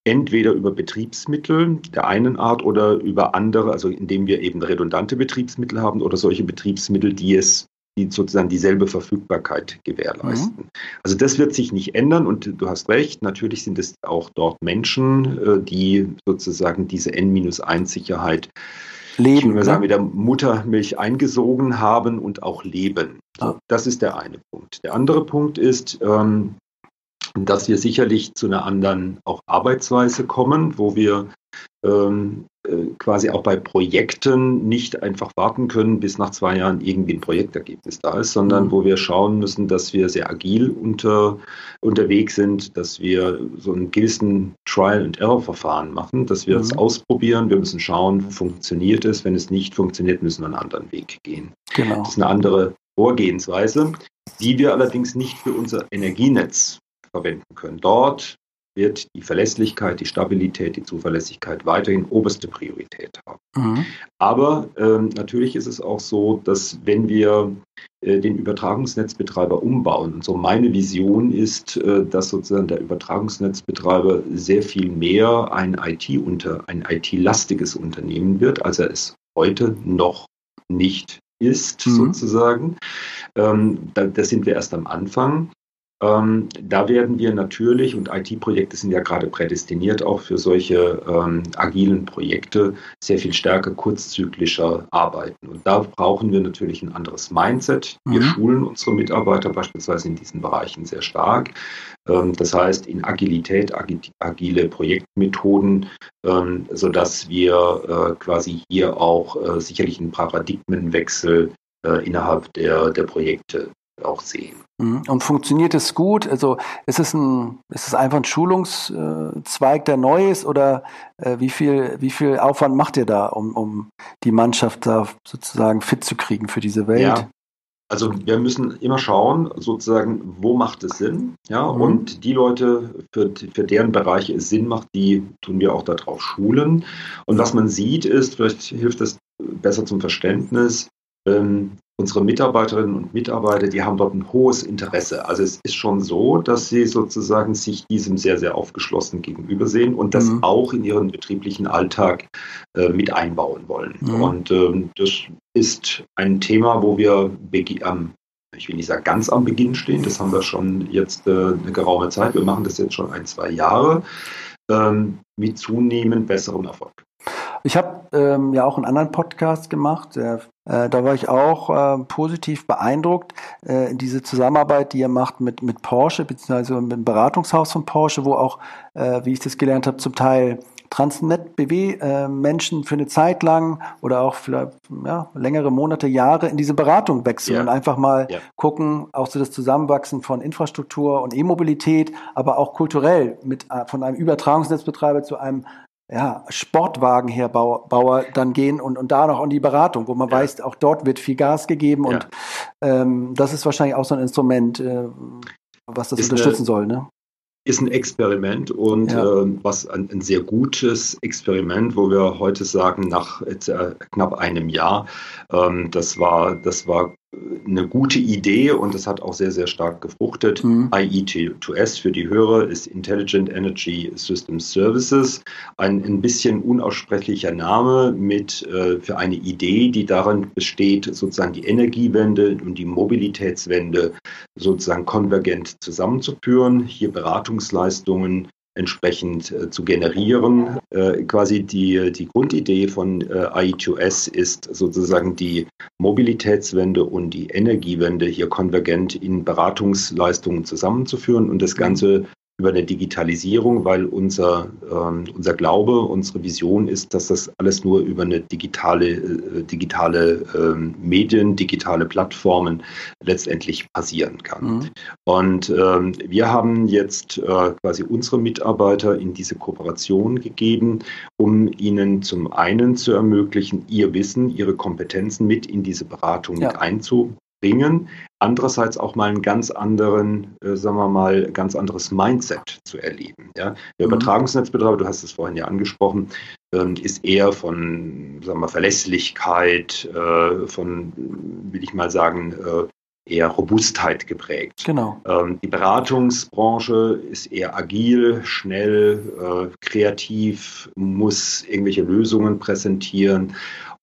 entweder über Betriebsmittel der einen Art oder über andere, also indem wir eben redundante Betriebsmittel haben oder solche Betriebsmittel, die es die sozusagen dieselbe Verfügbarkeit gewährleisten. Mhm. Also das wird sich nicht ändern und du hast recht, natürlich sind es auch dort Menschen, äh, die sozusagen diese N-1-Sicherheit leben, ich würde sagen, mit der Muttermilch eingesogen haben und auch leben. So, das ist der eine Punkt. Der andere Punkt ist, ähm, dass wir sicherlich zu einer anderen auch Arbeitsweise kommen, wo wir ähm, äh, quasi auch bei Projekten nicht einfach warten können, bis nach zwei Jahren irgendwie ein Projektergebnis da ist, sondern mhm. wo wir schauen müssen, dass wir sehr agil unter, unterwegs sind, dass wir so einen gewissen Trial-and-Error-Verfahren machen, dass wir mhm. es ausprobieren, wir müssen schauen, funktioniert es, wenn es nicht funktioniert, müssen wir einen anderen Weg gehen. Genau. Das ist eine andere Vorgehensweise, die wir allerdings nicht für unser Energienetz verwenden können. Dort wird die Verlässlichkeit, die Stabilität, die Zuverlässigkeit weiterhin oberste Priorität haben. Mhm. Aber ähm, natürlich ist es auch so, dass wenn wir äh, den Übertragungsnetzbetreiber umbauen, und so meine Vision ist, äh, dass sozusagen der Übertragungsnetzbetreiber sehr viel mehr ein IT-Unter, ein IT-lastiges Unternehmen wird, als er es heute noch nicht ist, mhm. sozusagen. Ähm, da, da sind wir erst am Anfang. Ähm, da werden wir natürlich, und IT-Projekte sind ja gerade prädestiniert auch für solche ähm, agilen Projekte, sehr viel stärker kurzzyklischer arbeiten. Und da brauchen wir natürlich ein anderes Mindset. Wir mhm. schulen unsere Mitarbeiter beispielsweise in diesen Bereichen sehr stark. Ähm, das heißt, in Agilität, agile Projektmethoden, ähm, sodass wir äh, quasi hier auch äh, sicherlich einen Paradigmenwechsel äh, innerhalb der, der Projekte auch sehen. Mhm. Und funktioniert es gut? Also ist es ein, ist es einfach ein Schulungszweig, der neu ist oder äh, wie viel, wie viel Aufwand macht ihr da, um, um die Mannschaft da sozusagen fit zu kriegen für diese Welt? Ja. Also wir müssen immer schauen, sozusagen, wo macht es Sinn? Ja, mhm. und die Leute, für, für deren Bereiche es Sinn macht, die tun wir auch darauf schulen. Und was man sieht, ist, vielleicht hilft es besser zum Verständnis, ähm, unsere Mitarbeiterinnen und Mitarbeiter, die haben dort ein hohes Interesse. Also es ist schon so, dass sie sozusagen sich diesem sehr, sehr aufgeschlossen gegenübersehen und das mhm. auch in ihren betrieblichen Alltag äh, mit einbauen wollen. Mhm. Und ähm, das ist ein Thema, wo wir am ich will nicht sagen ganz am Beginn stehen, das haben wir schon jetzt äh, eine geraume Zeit. Wir machen das jetzt schon ein, zwei Jahre ähm, mit zunehmend besserem Erfolg. Ich habe ähm, ja auch einen anderen Podcast gemacht. Der, äh, da war ich auch äh, positiv beeindruckt. Äh, diese Zusammenarbeit, die ihr macht mit, mit Porsche, beziehungsweise mit dem Beratungshaus von Porsche, wo auch, äh, wie ich das gelernt habe, zum Teil Transnet-BW-Menschen für eine Zeit lang oder auch vielleicht ja, längere Monate, Jahre in diese Beratung wechseln ja. und einfach mal ja. gucken, auch so das Zusammenwachsen von Infrastruktur und E-Mobilität, aber auch kulturell mit äh, von einem Übertragungsnetzbetreiber zu einem ja, Sportwagenherbauer dann gehen und, und da noch in die Beratung, wo man ja. weiß, auch dort wird viel Gas gegeben und ähm, das ist wahrscheinlich auch so ein Instrument, äh, was das ist unterstützen eine, soll. Ne? Ist ein Experiment und ja. äh, was ein, ein, sehr gutes Experiment, wo wir heute sagen, nach äh, knapp einem Jahr, ähm, das war, das war eine gute Idee und das hat auch sehr, sehr stark gefruchtet. Mhm. IET2S für die Hörer ist Intelligent Energy System Services, ein ein bisschen unaussprechlicher Name mit äh, für eine Idee, die darin besteht, sozusagen die Energiewende und die Mobilitätswende sozusagen konvergent zusammenzuführen, hier Beratungsleistungen entsprechend äh, zu generieren. Äh, quasi die, die Grundidee von äh, AI2S ist sozusagen die Mobilitätswende und die Energiewende hier konvergent in Beratungsleistungen zusammenzuführen und das Ganze über eine Digitalisierung, weil unser, ähm, unser Glaube, unsere Vision ist, dass das alles nur über eine digitale, äh, digitale ähm, Medien, digitale Plattformen letztendlich passieren kann. Mhm. Und ähm, wir haben jetzt äh, quasi unsere Mitarbeiter in diese Kooperation gegeben, um ihnen zum einen zu ermöglichen, ihr Wissen, ihre Kompetenzen mit in diese Beratung ja. mit einzubringen bringen, andererseits auch mal einen ganz anderen, äh, sagen wir mal, ganz anderes Mindset zu erleben. Ja? Der mhm. Übertragungsnetzbetreiber, du hast es vorhin ja angesprochen, ähm, ist eher von, sagen wir, Verlässlichkeit, äh, von, will ich mal sagen, äh, eher Robustheit geprägt. Genau. Ähm, die Beratungsbranche ist eher agil, schnell, äh, kreativ, muss irgendwelche Lösungen präsentieren.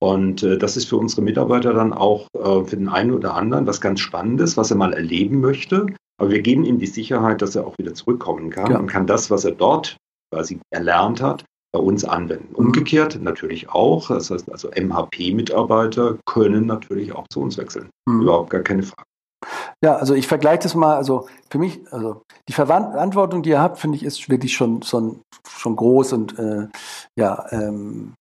Und äh, das ist für unsere Mitarbeiter dann auch äh, für den einen oder anderen was ganz Spannendes, was er mal erleben möchte. Aber wir geben ihm die Sicherheit, dass er auch wieder zurückkommen kann ja. und kann das, was er dort quasi erlernt hat, bei uns anwenden. Mhm. Umgekehrt natürlich auch. Das heißt also MHP-Mitarbeiter können natürlich auch zu uns wechseln. Mhm. Überhaupt gar keine Frage. Ja, also ich vergleiche das mal, also für mich, also die Verantwortung, die ihr habt, finde ich, ist wirklich schon, schon, schon groß und äh, ja, ähm,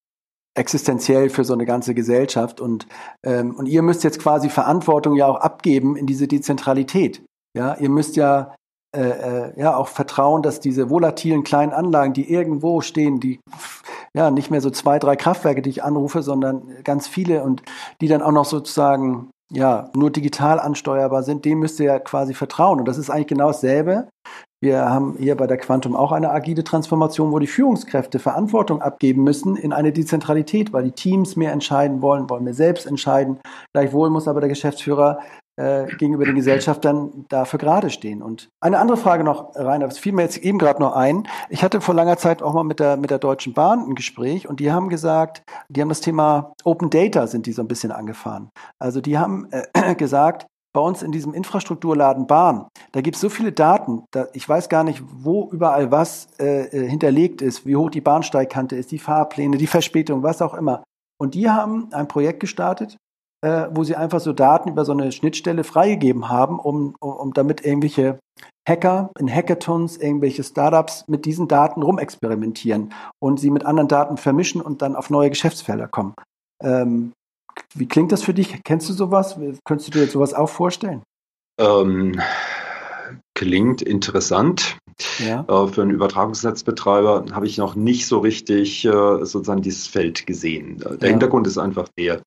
existenziell für so eine ganze Gesellschaft. Und, ähm, und ihr müsst jetzt quasi Verantwortung ja auch abgeben in diese Dezentralität. Ja, ihr müsst ja äh, äh, ja auch vertrauen, dass diese volatilen kleinen Anlagen, die irgendwo stehen, die ja nicht mehr so zwei, drei Kraftwerke, die ich anrufe, sondern ganz viele und die dann auch noch sozusagen ja nur digital ansteuerbar sind, dem müsst ihr ja quasi vertrauen. Und das ist eigentlich genau dasselbe, wir haben hier bei der Quantum auch eine agile Transformation, wo die Führungskräfte Verantwortung abgeben müssen in eine Dezentralität, weil die Teams mehr entscheiden wollen, wollen mehr selbst entscheiden. Gleichwohl muss aber der Geschäftsführer äh, gegenüber den Gesellschaftern dafür gerade stehen. Und eine andere Frage noch, Rainer, das fiel mir jetzt eben gerade noch ein. Ich hatte vor langer Zeit auch mal mit der, mit der Deutschen Bahn ein Gespräch und die haben gesagt, die haben das Thema Open Data sind die so ein bisschen angefahren. Also die haben äh, gesagt, bei uns in diesem Infrastrukturladen Bahn, da gibt es so viele Daten, da, ich weiß gar nicht, wo überall was äh, äh, hinterlegt ist, wie hoch die Bahnsteigkante ist, die Fahrpläne, die Verspätung, was auch immer. Und die haben ein Projekt gestartet, äh, wo sie einfach so Daten über so eine Schnittstelle freigegeben haben, um, um, um damit irgendwelche Hacker in Hackathons, irgendwelche Startups mit diesen Daten rumexperimentieren und sie mit anderen Daten vermischen und dann auf neue Geschäftsfelder kommen. Ähm, wie klingt das für dich? Kennst du sowas? Könntest du dir sowas auch vorstellen? Ähm, klingt interessant. Ja. Äh, für einen Übertragungsnetzbetreiber habe ich noch nicht so richtig äh, sozusagen dieses Feld gesehen. Der ja. Hintergrund ist einfach der,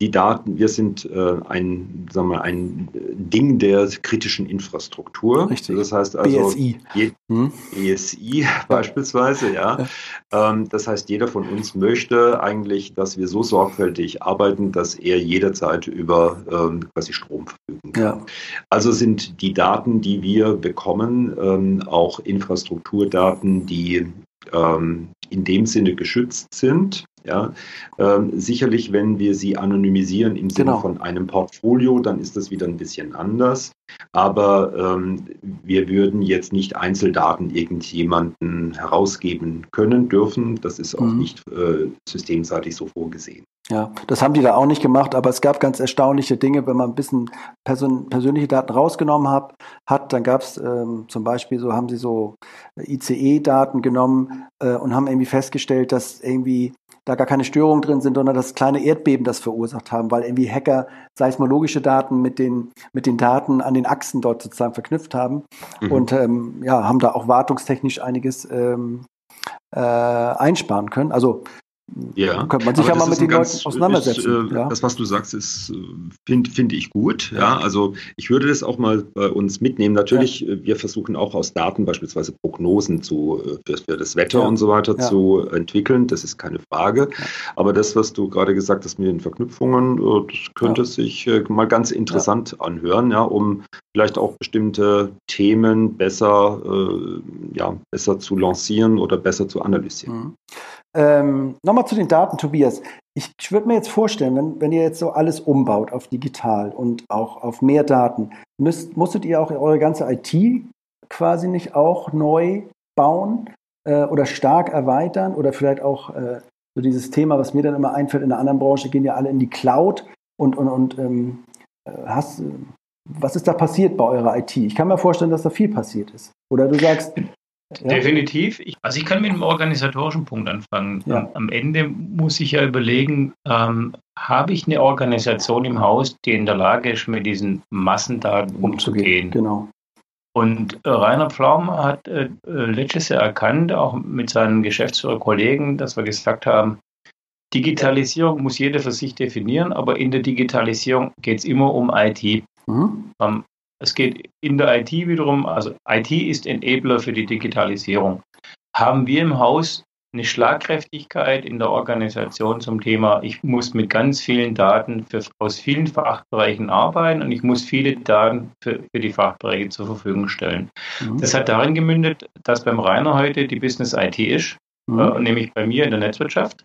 die Daten, wir sind äh, ein, sagen wir, ein Ding der kritischen Infrastruktur. Richtig. Das heißt also BSI, je, hm? BSI beispielsweise, ja. Ähm, das heißt, jeder von uns möchte eigentlich, dass wir so sorgfältig arbeiten, dass er jederzeit über ähm, quasi Strom verfügen kann. Ja. Also sind die Daten, die wir bekommen, ähm, auch Infrastrukturdaten, die ähm, in dem Sinne geschützt sind. Ja, ähm, sicherlich, wenn wir sie anonymisieren im Sinne genau. von einem Portfolio, dann ist das wieder ein bisschen anders. Aber ähm, wir würden jetzt nicht Einzeldaten irgendjemanden herausgeben können, dürfen. Das ist auch mhm. nicht äh, systemseitig so vorgesehen. Ja, das haben die da auch nicht gemacht, aber es gab ganz erstaunliche Dinge, wenn man ein bisschen person persönliche Daten rausgenommen hat, hat dann gab es ähm, zum Beispiel so, haben sie so ICE-Daten genommen äh, und haben irgendwie festgestellt, dass irgendwie da gar keine Störungen drin sind, sondern das kleine Erdbeben das verursacht haben, weil irgendwie Hacker seismologische Daten mit den, mit den Daten an den Achsen dort sozusagen verknüpft haben mhm. und ähm, ja, haben da auch wartungstechnisch einiges ähm, äh, einsparen können. Also ja, könnte man sich ja mal mit den ganz, Leuten auseinandersetzen. Ist, äh, ja. Das, was du sagst, ist äh, finde find ich gut. Ja. ja. also ich würde das auch mal bei uns mitnehmen. Natürlich, ja. Äh, wir versuchen auch aus Daten beispielsweise Prognosen zu, äh, für, für das Wetter und so weiter zu entwickeln. Das ist keine Frage. Aber das, was du gerade gesagt hast mit den Verknüpfungen, das könnte sich mal ganz interessant anhören, ja, um vielleicht auch bestimmte Themen besser, äh, ja, besser zu lancieren oder besser zu analysieren. Mhm. Ähm, Nochmal zu den Daten, Tobias. Ich, ich würde mir jetzt vorstellen, wenn, wenn ihr jetzt so alles umbaut auf digital und auch auf mehr Daten, müsst, musstet ihr auch eure ganze IT quasi nicht auch neu bauen äh, oder stark erweitern oder vielleicht auch äh, so dieses Thema, was mir dann immer einfällt, in einer anderen Branche gehen ja alle in die Cloud und, und, und ähm, äh, hast, was ist da passiert bei eurer IT? Ich kann mir vorstellen, dass da viel passiert ist. Oder du sagst, ja. Definitiv. Ich, also ich kann mit dem organisatorischen Punkt anfangen. Ja. Am Ende muss ich ja überlegen, ähm, habe ich eine Organisation im Haus, die in der Lage ist, mit diesen Massendaten umzugehen? Genau. Und äh, Rainer Pflaum hat äh, äh, letztes Jahr erkannt, auch mit seinen Geschäftsführerkollegen, dass wir gesagt haben, Digitalisierung muss jeder für sich definieren, aber in der Digitalisierung geht es immer um IT. Mhm. Ähm, es geht in der IT wiederum, also IT ist Enabler für die Digitalisierung. Haben wir im Haus eine Schlagkräftigkeit in der Organisation zum Thema, ich muss mit ganz vielen Daten für, aus vielen Fachbereichen arbeiten und ich muss viele Daten für, für die Fachbereiche zur Verfügung stellen. Mhm. Das hat darin gemündet, dass beim Rainer heute die Business IT ist, mhm. äh, nämlich bei mir in der Netzwirtschaft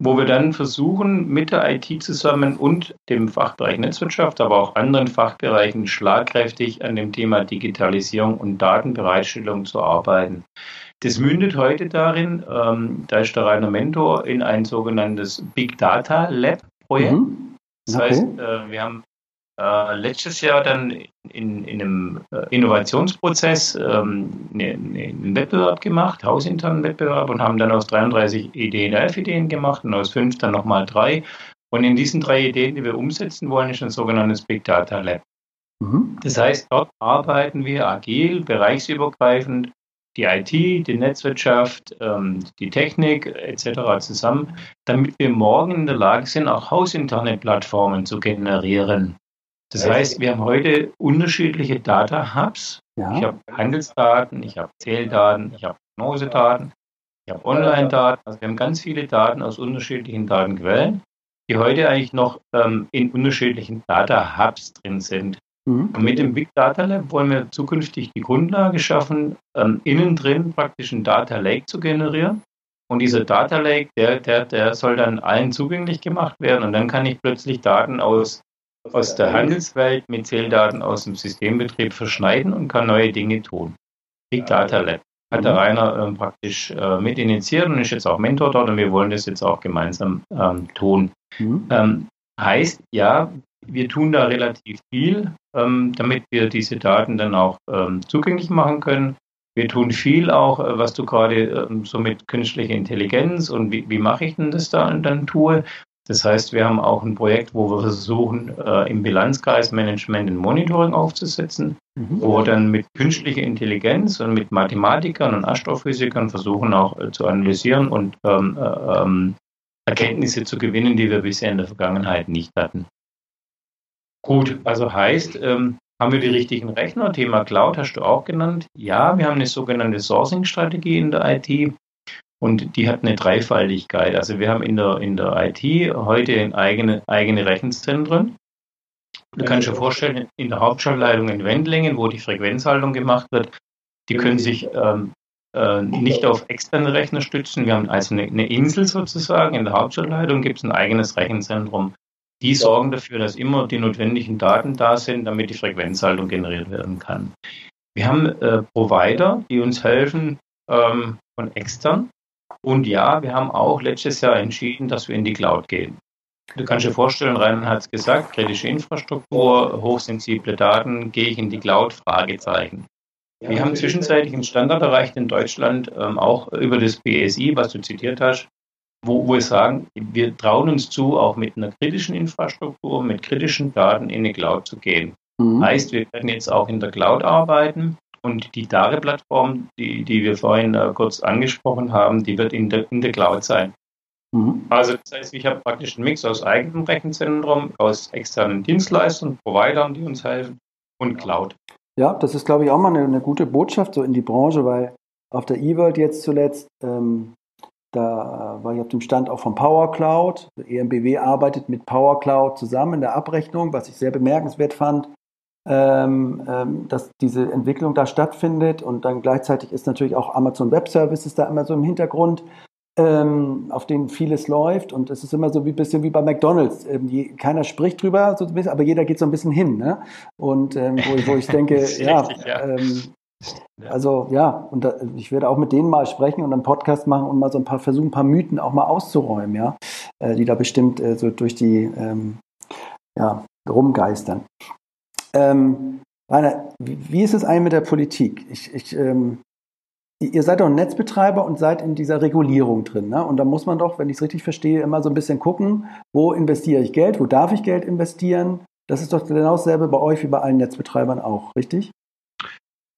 wo wir dann versuchen, mit der IT zusammen und dem Fachbereich Netzwirtschaft, aber auch anderen Fachbereichen schlagkräftig an dem Thema Digitalisierung und Datenbereitstellung zu arbeiten. Das mündet heute darin, ähm, da ist der Rainer Mentor in ein sogenanntes Big Data Lab Projekt. Mhm. Das okay. heißt, äh, wir haben äh, letztes Jahr dann in, in einem äh, Innovationsprozess ähm, ne, ne, einen Wettbewerb gemacht, hausinternen Wettbewerb und haben dann aus 33 Ideen elf Ideen gemacht und aus fünf dann nochmal drei. Und in diesen drei Ideen, die wir umsetzen wollen, ist ein sogenanntes Big Data Lab. Mhm. Das heißt, dort arbeiten wir agil, bereichsübergreifend, die IT, die Netzwirtschaft, ähm, die Technik etc. zusammen, damit wir morgen in der Lage sind, auch hausinterne Plattformen zu generieren. Das heißt, wir haben heute unterschiedliche Data Hubs. Ja. Ich habe Handelsdaten, ich habe Zähldaten, ich habe Prognosedaten, ich habe Online-Daten. Also wir haben ganz viele Daten aus unterschiedlichen Datenquellen. die heute eigentlich noch ähm, in unterschiedlichen Data Hubs drin sind. Mhm. mit dem Big Data Lab wollen wir zukünftig die Grundlage schaffen, ähm, innen drin praktisch ein Data Lake zu generieren. Und dieser Data Lake, der, der, der soll dann allen zugänglich gemacht werden. Und dann kann ich plötzlich Daten aus, aus der Handelswelt mit Zähldaten aus dem Systembetrieb verschneiden und kann neue Dinge tun. Big Data Lab hat der mhm. Rainer ähm, praktisch äh, mit initiiert und ist jetzt auch Mentor dort und wir wollen das jetzt auch gemeinsam ähm, tun. Mhm. Ähm, heißt, ja, wir tun da relativ viel, ähm, damit wir diese Daten dann auch ähm, zugänglich machen können. Wir tun viel auch, äh, was du gerade ähm, so mit künstlicher Intelligenz und wie, wie mache ich denn das da dann tue. Das heißt, wir haben auch ein Projekt, wo wir versuchen, äh, im Bilanzkreismanagement ein Monitoring aufzusetzen, mhm. wo wir dann mit künstlicher Intelligenz und mit Mathematikern und Astrophysikern versuchen auch äh, zu analysieren und ähm, äh, ähm, Erkenntnisse zu gewinnen, die wir bisher in der Vergangenheit nicht hatten. Gut, also heißt, ähm, haben wir die richtigen Rechner? Thema Cloud hast du auch genannt. Ja, wir haben eine sogenannte Sourcing-Strategie in der IT und die hat eine Dreifaltigkeit. Also wir haben in der, in der IT heute eigene, eigene Rechenzentren. Du kannst dir vorstellen, in der Hauptschaltleitung in Wendlingen, wo die Frequenzhaltung gemacht wird, die können sich ähm, äh, nicht auf externe Rechner stützen. Wir haben also eine, eine Insel sozusagen. In der Hauptschaltleitung gibt es ein eigenes Rechenzentrum die sorgen dafür, dass immer die notwendigen Daten da sind, damit die Frequenzhaltung generiert werden kann. Wir haben äh, Provider, die uns helfen ähm, von extern. Und ja, wir haben auch letztes Jahr entschieden, dass wir in die Cloud gehen. Du kannst dir vorstellen, Reinhard hat es gesagt, kritische Infrastruktur, hochsensible Daten, gehe ich in die Cloud? Fragezeichen. Wir haben zwischenzeitlich einen Standard erreicht in Deutschland, ähm, auch über das BSI, was du zitiert hast, wo, wo wir sagen, wir trauen uns zu, auch mit einer kritischen Infrastruktur, mit kritischen Daten in die Cloud zu gehen. Mhm. Heißt, wir werden jetzt auch in der Cloud arbeiten und die Dare-Plattform, die, die wir vorhin äh, kurz angesprochen haben, die wird in der, in der Cloud sein. Mhm. Also das heißt, ich habe praktisch einen Mix aus eigenem Rechenzentrum, aus externen Dienstleistern, Providern, die uns helfen und Cloud. Ja, das ist, glaube ich, auch mal eine, eine gute Botschaft so in die Branche, weil auf der E-World jetzt zuletzt ähm, da war ich auf dem Stand auch von Power Cloud. EMBW arbeitet mit Power Cloud zusammen in der Abrechnung, was ich sehr bemerkenswert fand, ähm, ähm, dass diese Entwicklung da stattfindet. Und dann gleichzeitig ist natürlich auch Amazon Web Services da immer so im Hintergrund, ähm, auf denen vieles läuft. Und es ist immer so ein bisschen wie bei McDonalds. Ähm, die, keiner spricht drüber, so bisschen, aber jeder geht so ein bisschen hin. Ne? Und ähm, wo, wo, ich denke, ja, richtig, ja. Ähm, also ja, und da, ich werde auch mit denen mal sprechen und einen Podcast machen und mal so ein paar versuchen, ein paar Mythen auch mal auszuräumen, ja, äh, die da bestimmt äh, so durch die ja, rumgeistern. Ähm, Rainer, wie, ist es eigentlich mit der Politik? Ich, ich, ähm, ihr seid doch ein Netzbetreiber und seid in dieser Regulierung drin. Ne? Und da muss man doch, wenn ich es richtig verstehe, immer so ein bisschen gucken, wo investiere ich Geld, wo darf ich Geld investieren? Das ist doch genau dasselbe bei euch wie bei allen Netzbetreibern auch, richtig?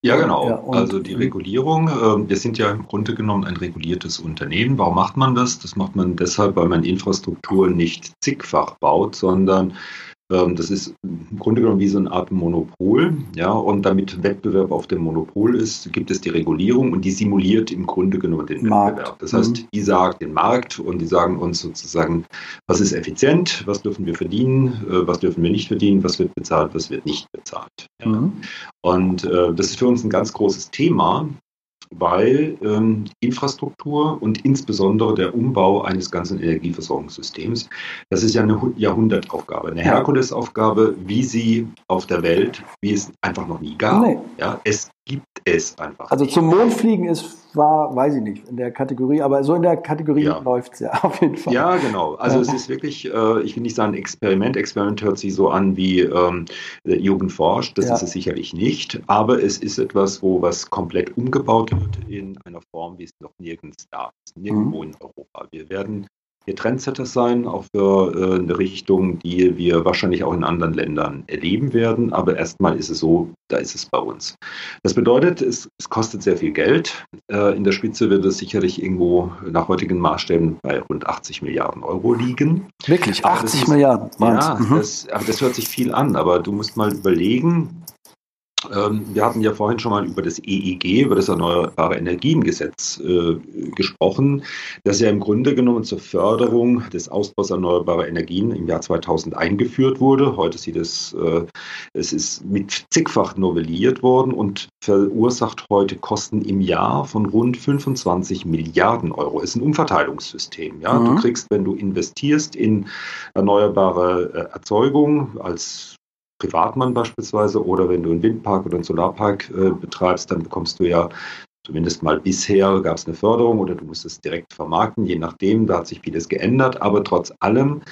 Ja, genau. Ja, also die Regulierung, äh, wir sind ja im Grunde genommen ein reguliertes Unternehmen. Warum macht man das? Das macht man deshalb, weil man Infrastruktur nicht zigfach baut, sondern das ist im Grunde genommen wie so eine Art Monopol. Ja, und damit Wettbewerb auf dem Monopol ist, gibt es die Regulierung und die simuliert im Grunde genommen den Markt. Wettbewerb. Das heißt, mhm. die sagt den Markt und die sagen uns sozusagen, was ist effizient, was dürfen wir verdienen, äh, was dürfen wir nicht verdienen, was wird bezahlt, was wird nicht bezahlt. Ja. Mhm. Und äh, das ist für uns ein ganz großes Thema, weil ähm, Infrastruktur und insbesondere der Umbau eines ganzen Energieversorgungssystems, das ist ja eine Jahrhundertaufgabe, eine Herkulesaufgabe, wie sie auf der Welt, wie es einfach noch nie gab. Nee. Ja, es gibt es einfach. Also zum Mond fliegen ist war, weiß ich nicht, in der Kategorie, aber so in der Kategorie ja. läuft es ja auf jeden Fall. Ja, genau. Also ja. es ist wirklich, äh, ich will nicht sagen Experiment. Experiment hört sich so an wie ähm, Jugend forscht, das ja. ist es sicherlich nicht, aber es ist etwas, wo was komplett umgebaut wird in einer Form, wie es noch nirgends da ist, nirgendwo mhm. in Europa. Wir werden hier Trendsetter sein, auch für äh, eine Richtung, die wir wahrscheinlich auch in anderen Ländern erleben werden. Aber erstmal ist es so, da ist es bei uns. Das bedeutet, es, es kostet sehr viel Geld. Äh, in der Spitze wird es sicherlich irgendwo nach heutigen Maßstäben bei rund 80 Milliarden Euro liegen. Wirklich, 80 ist, Milliarden? Ja, mhm. das, aber das hört sich viel an. Aber du musst mal überlegen, wir hatten ja vorhin schon mal über das EEG, über das Erneuerbare Energiengesetz äh, gesprochen, das ja im Grunde genommen zur Förderung des Ausbaus erneuerbarer Energien im Jahr 2000 eingeführt wurde. Heute sieht es, äh, es ist mit zigfach novelliert worden und verursacht heute Kosten im Jahr von rund 25 Milliarden Euro. Es ist ein Umverteilungssystem. Ja? Mhm. Du kriegst, wenn du investierst in erneuerbare äh, Erzeugung als Privatmann beispielsweise oder wenn du einen Windpark oder einen Solarpark äh, betreibst, dann bekommst du ja zumindest mal bisher gab es eine Förderung oder du musst es direkt vermarkten, je nachdem, da hat sich vieles geändert, aber trotz allem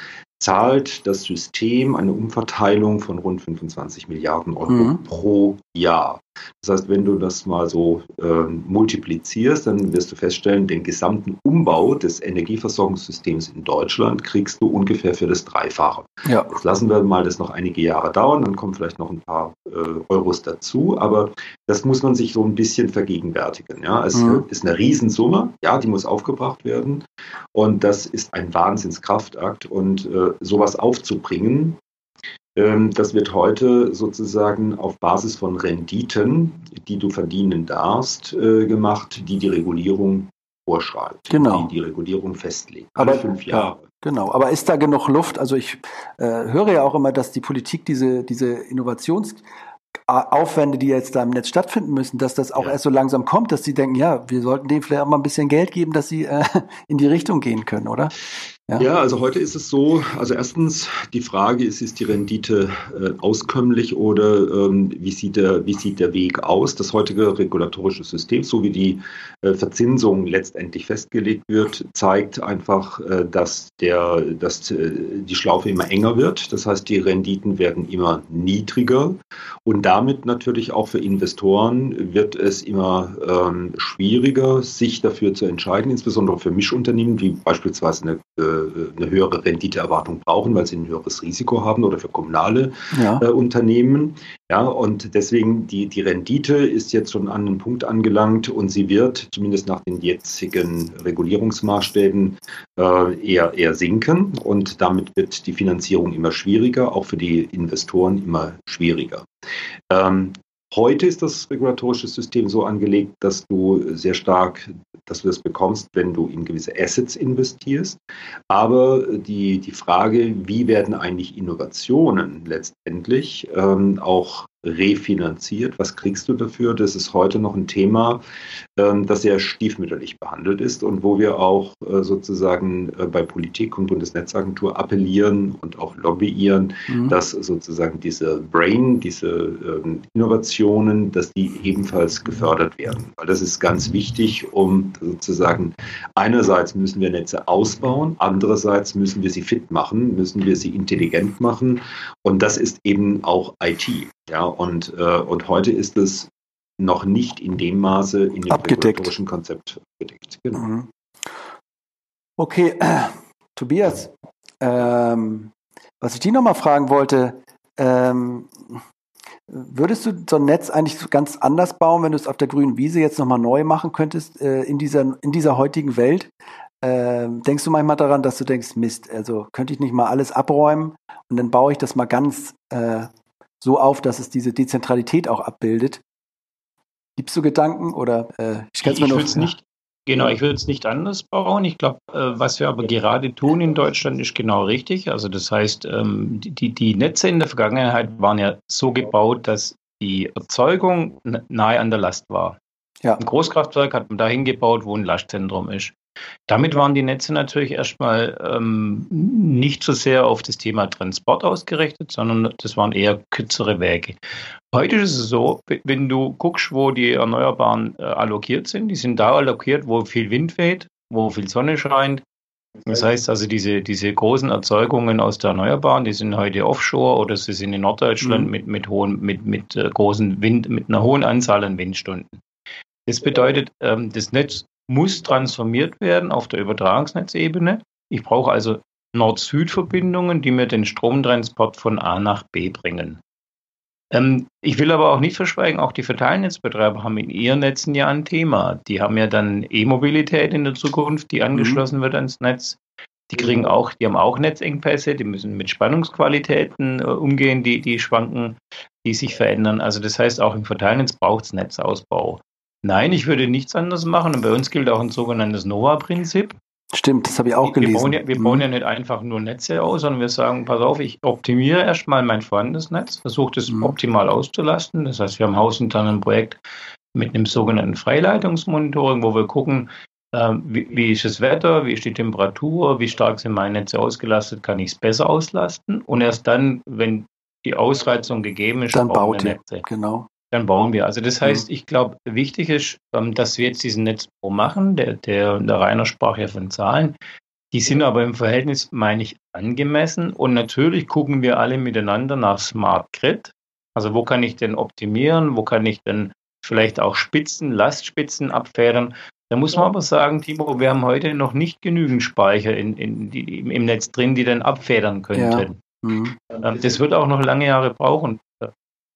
zahlt das System eine Umverteilung von rund 25 Milliarden Euro mhm. pro Jahr. Das heißt, wenn du das mal so äh, multiplizierst, dann wirst du feststellen, den gesamten Umbau des Energieversorgungssystems in Deutschland kriegst du ungefähr für das Dreifache. Ja. Jetzt lassen wir mal das noch einige Jahre dauern, dann kommen vielleicht noch ein paar äh, Euros dazu, aber das muss man sich so ein bisschen vergegenwärtigen. Ja? Es mhm. ist eine Riesensumme, ja, die muss aufgebracht werden und das ist ein Wahnsinnskraftakt und äh, sowas aufzubringen, das wird heute sozusagen auf Basis von Renditen, die du verdienen darfst, äh, gemacht, die die Regulierung vorschreibt, genau. die die Regulierung festlegt. Aber fünf Jahre. Ja, genau. Aber ist da genug Luft? Also ich äh, höre ja auch immer, dass die Politik diese, diese Innovations Aufwände, die jetzt da im Netz stattfinden müssen, dass das auch ja. erst so langsam kommt, dass sie denken, ja, wir sollten denen vielleicht auch mal ein bisschen Geld geben, dass sie äh, in die Richtung gehen können, oder? Ja. ja. also heute ist es so, also erstens die Frage ist, ist die Rendite äh, auskömmlich oder ähm, wie, sieht der, wie sieht der Weg aus? Das heutige regulatorische System, so wie die äh, Verzinsung letztendlich festgelegt wird, zeigt einfach, äh, dass, der, dass äh, die Schlaufe immer enger wird. Das heißt, die Renditen werden immer niedriger und damit natürlich auch für Investoren wird es immer ähm, schwieriger, sich dafür zu entscheiden, insbesondere für Mischunternehmen, die beispielsweise eine äh, eine höhere Renditeerwartung brauchen, weil sie ein höheres Risiko haben oder für kommunale ja. äh, Unternehmen. Ja, und deswegen die, die Rendite ist jetzt schon an einen Punkt angelangt und sie wird zumindest nach den jetzigen Regulierungsmaßstäben äh, eher, eher sinken und damit wird die Finanzierung immer schwieriger, auch für die Investoren immer schwieriger. Ähm, Heute ist das regulatorische System so angelegt, dass du sehr stark, dass du das bekommst, wenn du in gewisse Assets investierst. Aber die, die Frage, wie werden eigentlich Innovationen letztendlich ähm, auch refinanziert. Was kriegst du dafür? Das ist heute noch ein Thema, ähm, das sehr stiefmütterlich behandelt ist und wo wir auch äh, sozusagen äh, bei Politik und Bundesnetzagentur appellieren und auch lobbyieren, mhm. dass sozusagen diese Brain, diese ähm, Innovationen, dass die ebenfalls gefördert werden. Weil das ist ganz wichtig, um sozusagen einerseits müssen wir Netze ausbauen, andererseits müssen wir sie fit machen, müssen wir sie intelligent machen und das ist eben auch IT. Ja, und, äh, und heute ist es noch nicht in dem Maße in dem regulatorischen Konzept abgedeckt. Genau. Mhm. Okay, äh, Tobias, ähm, was ich dich nochmal fragen wollte, ähm, würdest du so ein Netz eigentlich ganz anders bauen, wenn du es auf der grünen Wiese jetzt nochmal neu machen könntest äh, in, dieser, in dieser heutigen Welt? Ähm, denkst du manchmal daran, dass du denkst, Mist, also könnte ich nicht mal alles abräumen und dann baue ich das mal ganz äh, so auf, dass es diese Dezentralität auch abbildet. Gibst du Gedanken oder äh, ich kann es mir noch. Nicht, genau, ich würde es nicht anders bauen. Ich glaube, äh, was wir aber gerade tun in Deutschland ist genau richtig. Also das heißt, ähm, die, die Netze in der Vergangenheit waren ja so gebaut, dass die Erzeugung nahe an der Last war. Ja. Ein Großkraftwerk hat man dahin gebaut, wo ein Lastzentrum ist. Damit waren die Netze natürlich erstmal ähm, nicht so sehr auf das Thema Transport ausgerichtet, sondern das waren eher kürzere Wege. Heute ist es so, wenn du guckst, wo die Erneuerbaren äh, allokiert sind, die sind da allokiert, wo viel Wind weht, wo viel Sonne scheint. Das heißt also, diese, diese großen Erzeugungen aus der Erneuerbaren, die sind heute offshore oder sie sind in Norddeutschland mhm. mit, mit, hohen, mit, mit äh, großen Wind, mit einer hohen Anzahl an Windstunden. Das bedeutet, ähm, das Netz muss transformiert werden auf der Übertragungsnetzebene. Ich brauche also Nord-Süd-Verbindungen, die mir den Stromtransport von A nach B bringen. Ähm, ich will aber auch nicht verschweigen, auch die Verteilnetzbetreiber haben in ihren Netzen ja ein Thema. Die haben ja dann E-Mobilität in der Zukunft, die angeschlossen mhm. wird ans Netz. Die kriegen auch, die haben auch Netzengpässe, die müssen mit Spannungsqualitäten äh, umgehen, die, die schwanken. die sich verändern. Also das heißt, auch im Verteilnetz braucht es Netzausbau. Nein, ich würde nichts anderes machen. Und bei uns gilt auch ein sogenanntes NOAA-Prinzip. Stimmt, das habe ich auch gelesen. Wir bauen, ja, wir bauen mhm. ja nicht einfach nur Netze aus, sondern wir sagen, pass auf, ich optimiere erstmal mein vorhandenes Netz, versuche das mhm. optimal auszulasten. Das heißt, wir haben hausintern ein Projekt mit einem sogenannten Freileitungsmonitoring, wo wir gucken, äh, wie, wie, ist das Wetter, wie ist die Temperatur, wie stark sind meine Netze ausgelastet, kann ich es besser auslasten. Und erst dann, wenn die Ausreizung gegeben ist, dann baut ihr. Netze. Genau dann bauen wir. Also das heißt, ich glaube, wichtig ist, ähm, dass wir jetzt diesen Netzbau machen. Der, der, der Rainer sprach ja von Zahlen. Die sind aber im Verhältnis, meine ich, angemessen. Und natürlich gucken wir alle miteinander nach Smart Grid. Also wo kann ich denn optimieren? Wo kann ich denn vielleicht auch Spitzen, Lastspitzen abfedern? Da muss man aber sagen, Timo, wir haben heute noch nicht genügend Speicher in, in die, im Netz drin, die dann abfedern könnten. Ja. Mhm. Ähm, das wird auch noch lange Jahre brauchen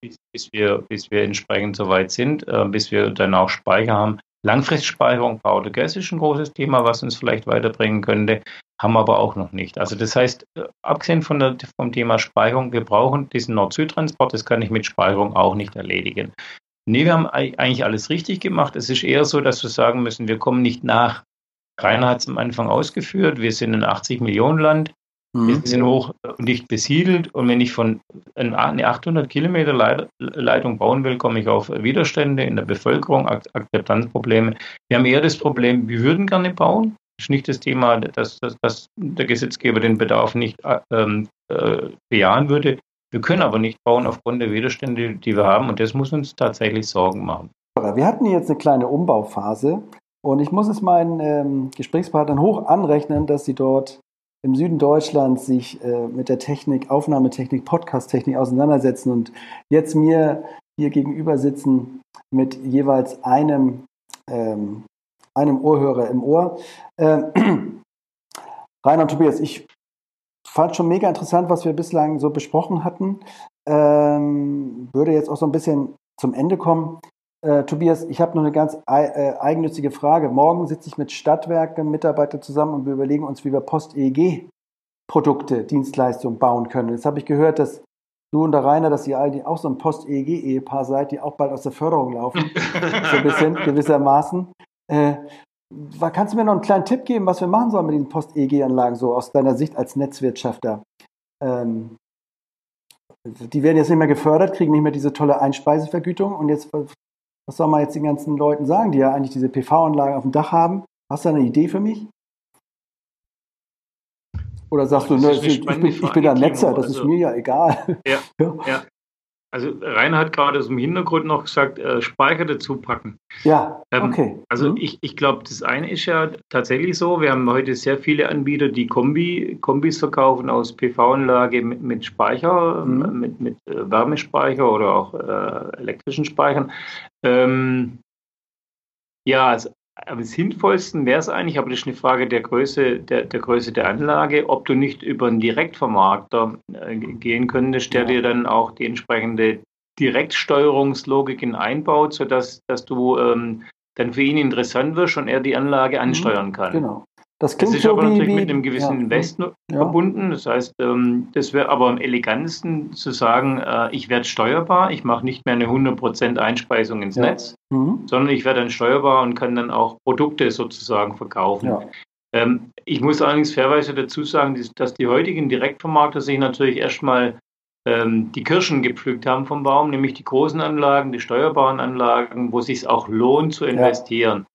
bis, bis, wir, bis wir entsprechend soweit sind, äh, bis wir dann auch Speicher haben. Langfristspeicherung to Gas ist ein großes Thema, was uns vielleicht weiterbringen könnte, haben wir aber auch noch nicht. Also das heißt, äh, abgesehen von der, vom Thema Speicherung, wir brauchen diesen Nord-Süd-Transport, das kann ich mit Speicherung auch nicht erledigen. Nee, wir haben eigentlich alles richtig gemacht. Es ist eher so, dass wir sagen müssen, wir kommen nicht nach. Rainer hat es am Anfang ausgeführt, wir sind ein 80 Millionen Land. Mhm. Wir sind hoch und dicht besiedelt und wenn ich von eine 800 Kilometer Leitung bauen will, komme ich auf Widerstände in der Bevölkerung, Akzeptanzprobleme. Wir haben eher das Problem, wir würden gerne bauen. Das ist nicht das Thema, dass, dass, dass der Gesetzgeber den Bedarf nicht ähm, äh, bejahen würde. Wir können aber nicht bauen aufgrund der Widerstände, die wir haben und das muss uns tatsächlich Sorgen machen. Wir hatten jetzt eine kleine Umbauphase und ich muss es meinen ähm, Gesprächspartnern hoch anrechnen, dass sie dort im Süden Deutschlands sich äh, mit der Technik, Aufnahmetechnik, Podcast-Technik auseinandersetzen und jetzt mir hier gegenüber sitzen mit jeweils einem, ähm, einem Ohrhörer im Ohr. Äh, Rainer und Tobias, ich fand schon mega interessant, was wir bislang so besprochen hatten. Ähm, würde jetzt auch so ein bisschen zum Ende kommen. Äh, Tobias, ich habe noch eine ganz äh, eigennützige Frage. Morgen sitze ich mit Stadtwerken, Mitarbeitern zusammen und wir überlegen uns, wie wir Post-EEG-Produkte, Dienstleistungen bauen können. Jetzt habe ich gehört, dass du und der Rainer, dass ihr alle auch so ein Post-EEG-Ehepaar seid, die auch bald aus der Förderung laufen. so ein bisschen, gewissermaßen. Äh, kannst du mir noch einen kleinen Tipp geben, was wir machen sollen mit diesen Post-EEG-Anlagen, so aus deiner Sicht als Netzwirtschafter? Ähm, die werden jetzt nicht mehr gefördert, kriegen nicht mehr diese tolle Einspeisevergütung und jetzt was soll man jetzt den ganzen Leuten sagen, die ja eigentlich diese PV-Anlagen auf dem Dach haben? Hast du eine Idee für mich? Oder sagst du, ne, ich, ich, bin, ich bin ein Netzer, das also, ist mir ja egal. Ja, ja. Also Rainer hat gerade aus dem Hintergrund noch gesagt, äh, Speicher dazu packen. Ja, ähm, okay. Also mhm. ich, ich glaube, das eine ist ja tatsächlich so, wir haben heute sehr viele Anbieter, die Kombi, Kombis verkaufen aus PV-Anlage mit, mit Speicher, mhm. mit, mit äh, Wärmespeicher oder auch äh, elektrischen Speichern. Ähm, ja, also am sinnvollsten wäre es eigentlich, aber das ist eine Frage der Größe der, der Größe der Anlage, ob du nicht über einen Direktvermarkter äh, gehen könntest, der ja. dir dann auch die entsprechende Direktsteuerungslogik einbaut, sodass dass du ähm, dann für ihn interessant wirst und er die Anlage mhm. ansteuern kann. Genau. Das, das ist aber natürlich wie, mit einem gewissen ja, Invest ja. verbunden. Das heißt, ähm, das wäre aber am elegantesten zu sagen, äh, ich werde steuerbar, ich mache nicht mehr eine 100% Einspeisung ins ja. Netz, mhm. sondern ich werde dann steuerbar und kann dann auch Produkte sozusagen verkaufen. Ähm, ich muss allerdings fairweise dazu sagen, dass die heutigen Direktvermarkter sich natürlich erstmal ähm, die Kirschen gepflückt haben vom Baum, nämlich die großen Anlagen, die steuerbaren Anlagen, wo es sich auch lohnt zu investieren.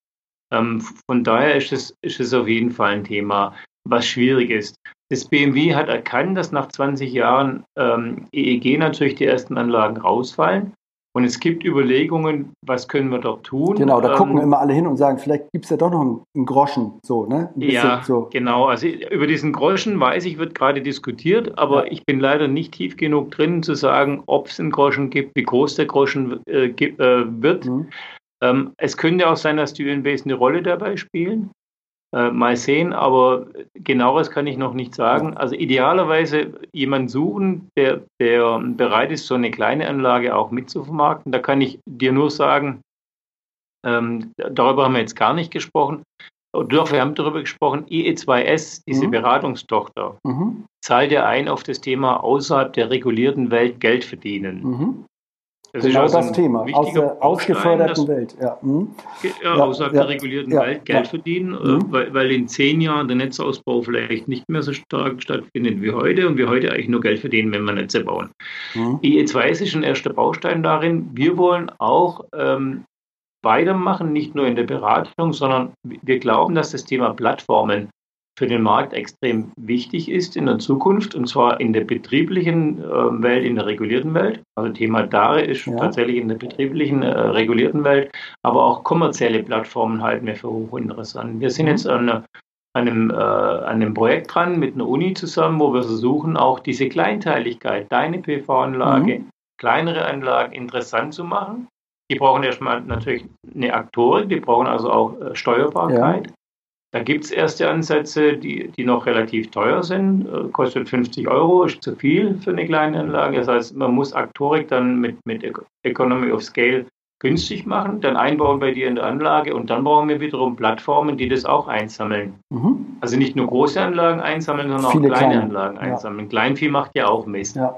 Ähm, von daher ist es, ist es auf jeden Fall ein Thema, was schwierig ist. Das BMW hat erkannt, dass nach 20 Jahren ähm, EEG natürlich die ersten Anlagen rausfallen. Und es gibt Überlegungen, was können wir dort tun. Genau, da ähm, gucken immer alle hin und sagen, vielleicht gibt es ja doch noch einen, einen Groschen, so, ne? ja, so. genau. Also über diesen Groschen weiß ich, wird gerade diskutiert, aber ja. ich bin leider nicht tief genug drin zu sagen, ob es einen Groschen gibt, wie groß der Groschen äh, äh, wird. Mhm. Ähm, es könnte auch sein, dass die UNBs eine Rolle dabei spielen. Äh, mal sehen, aber genaueres kann ich noch nicht sagen. Also idealerweise jemanden suchen, der, der bereit ist, so eine kleine Anlage auch mitzuvermarkten. Da kann ich dir nur sagen, ähm, darüber haben wir jetzt gar nicht gesprochen. Doch, wir haben darüber gesprochen, IE2S, diese mhm. Beratungstochter, mhm. zahlt ja ein auf das Thema außerhalb der regulierten Welt Geld verdienen. Mhm. Das genau also das Thema, aus der ausgeförderten Welt. Ja. Mhm. ja, ja außerhalb ja, der regulierten Welt Geld verdienen, äh, mhm. weil, weil in zehn Jahren der Netzausbau vielleicht nicht mehr so stark stattfindet wie heute und wir heute eigentlich nur Geld verdienen, wenn wir Netze bauen. Mhm. IE2 ist ein erster Baustein darin. Wir wollen auch ähm, weitermachen, nicht nur in der Beratung, sondern wir glauben, dass das Thema Plattformen für den Markt extrem wichtig ist in der Zukunft, und zwar in der betrieblichen äh, Welt, in der regulierten Welt. Also Thema DARE ist ja. tatsächlich in der betrieblichen, äh, regulierten Welt, aber auch kommerzielle Plattformen halten wir für hochinteressant. Wir sind mhm. jetzt an einem, äh, an einem Projekt dran mit einer Uni zusammen, wo wir versuchen, auch diese Kleinteiligkeit, deine PV-Anlage, mhm. kleinere Anlagen interessant zu machen. Die brauchen erstmal natürlich eine Aktorik, die brauchen also auch äh, Steuerbarkeit. Ja. Da gibt es erste Ansätze, die, die noch relativ teuer sind. Äh, kostet 50 Euro, ist zu viel für eine kleine Anlage. Das heißt, man muss Aktorik dann mit, mit Economy of Scale günstig machen, dann einbauen bei dir in der Anlage und dann brauchen wir wiederum Plattformen, die das auch einsammeln. Mhm. Also nicht nur große Anlagen einsammeln, sondern Viele auch kleine, kleine, Anlagen einsammeln. Ja. Kleinvieh macht ja auch Mist. Ja.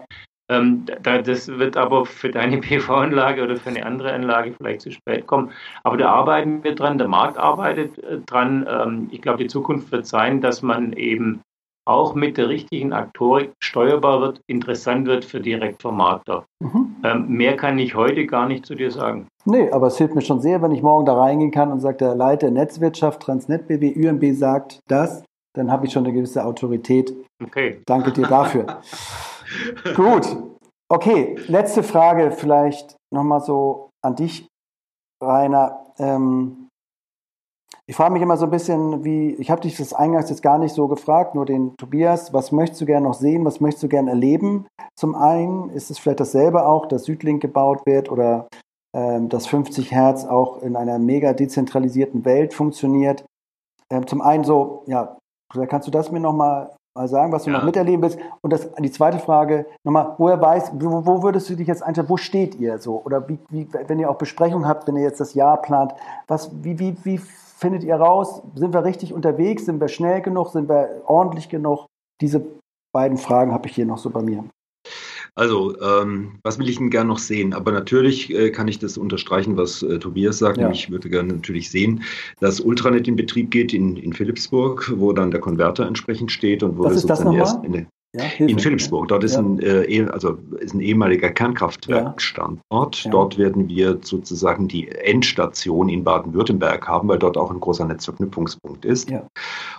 Ähm, da, das wird aber für deine PV-Anlage oder für eine andere Anlage vielleicht zu spät kommen. Aber da arbeiten wir dran, der Markt arbeitet äh, dran. Ähm, ich glaube, die Zukunft wird sein, dass man eben auch mit der richtigen Aktorik steuerbar wird, interessant wird für Direktvermarkter. Mhm. Ähm, mehr kann ich heute gar nicht zu dir sagen. Nee, aber es hilft mir schon sehr, wenn ich morgen da reingehen kann und sagt, der Leiter Netzwirtschaft Transnet BW UMB sagt das, dann habe ich schon eine gewisse Autorität. Okay. Danke dir dafür. Gut. Okay, letzte Frage vielleicht nochmal so an dich, Rainer. Ähm, ich frage mich immer so ein bisschen, wie, ich habe dich das eingangs jetzt gar nicht so gefragt, nur den Tobias, was möchtest du gerne noch sehen, was möchtest du gerne erleben? Zum einen ist es vielleicht dasselbe auch, dass Südlink gebaut wird oder ähm, dass 50 Hertz auch in einer mega dezentralisierten Welt funktioniert. Ähm, zum einen so, ja, kannst du das mir nochmal mal sagen, was du ja. noch miterleben willst. Und das, die zweite Frage nochmal, woher weißt, wo, wo, würdest du dich jetzt einstellen, wo steht ihr so? Oder wie, wie, wenn ihr auch Besprechungen habt, wenn ihr jetzt das Jahr plant, was, wie, wie, wie findet ihr raus? Sind wir richtig unterwegs? Sind wir schnell genug? Sind wir ordentlich genug? Diese beiden Fragen habe ich hier noch so bei mir. Also, ähm, was will ich denn gern noch sehen? Aber natürlich äh, kann ich das unterstreichen, was äh, Tobias sagt. Ja. Ich würde gerne natürlich sehen, dass Ultranet in Betrieb geht in, in Philipsburg, wo dann der Konverter entsprechend steht und wo was wir sozusagen erst in, ja, in Philipsburg. Dort ist, ja. ein, äh, eh, also ist ein ehemaliger Kernkraftwerkstandort. Ja. Dort werden wir sozusagen die Endstation in Baden-Württemberg haben, weil dort auch ein großer Netzverknüpfungspunkt ist.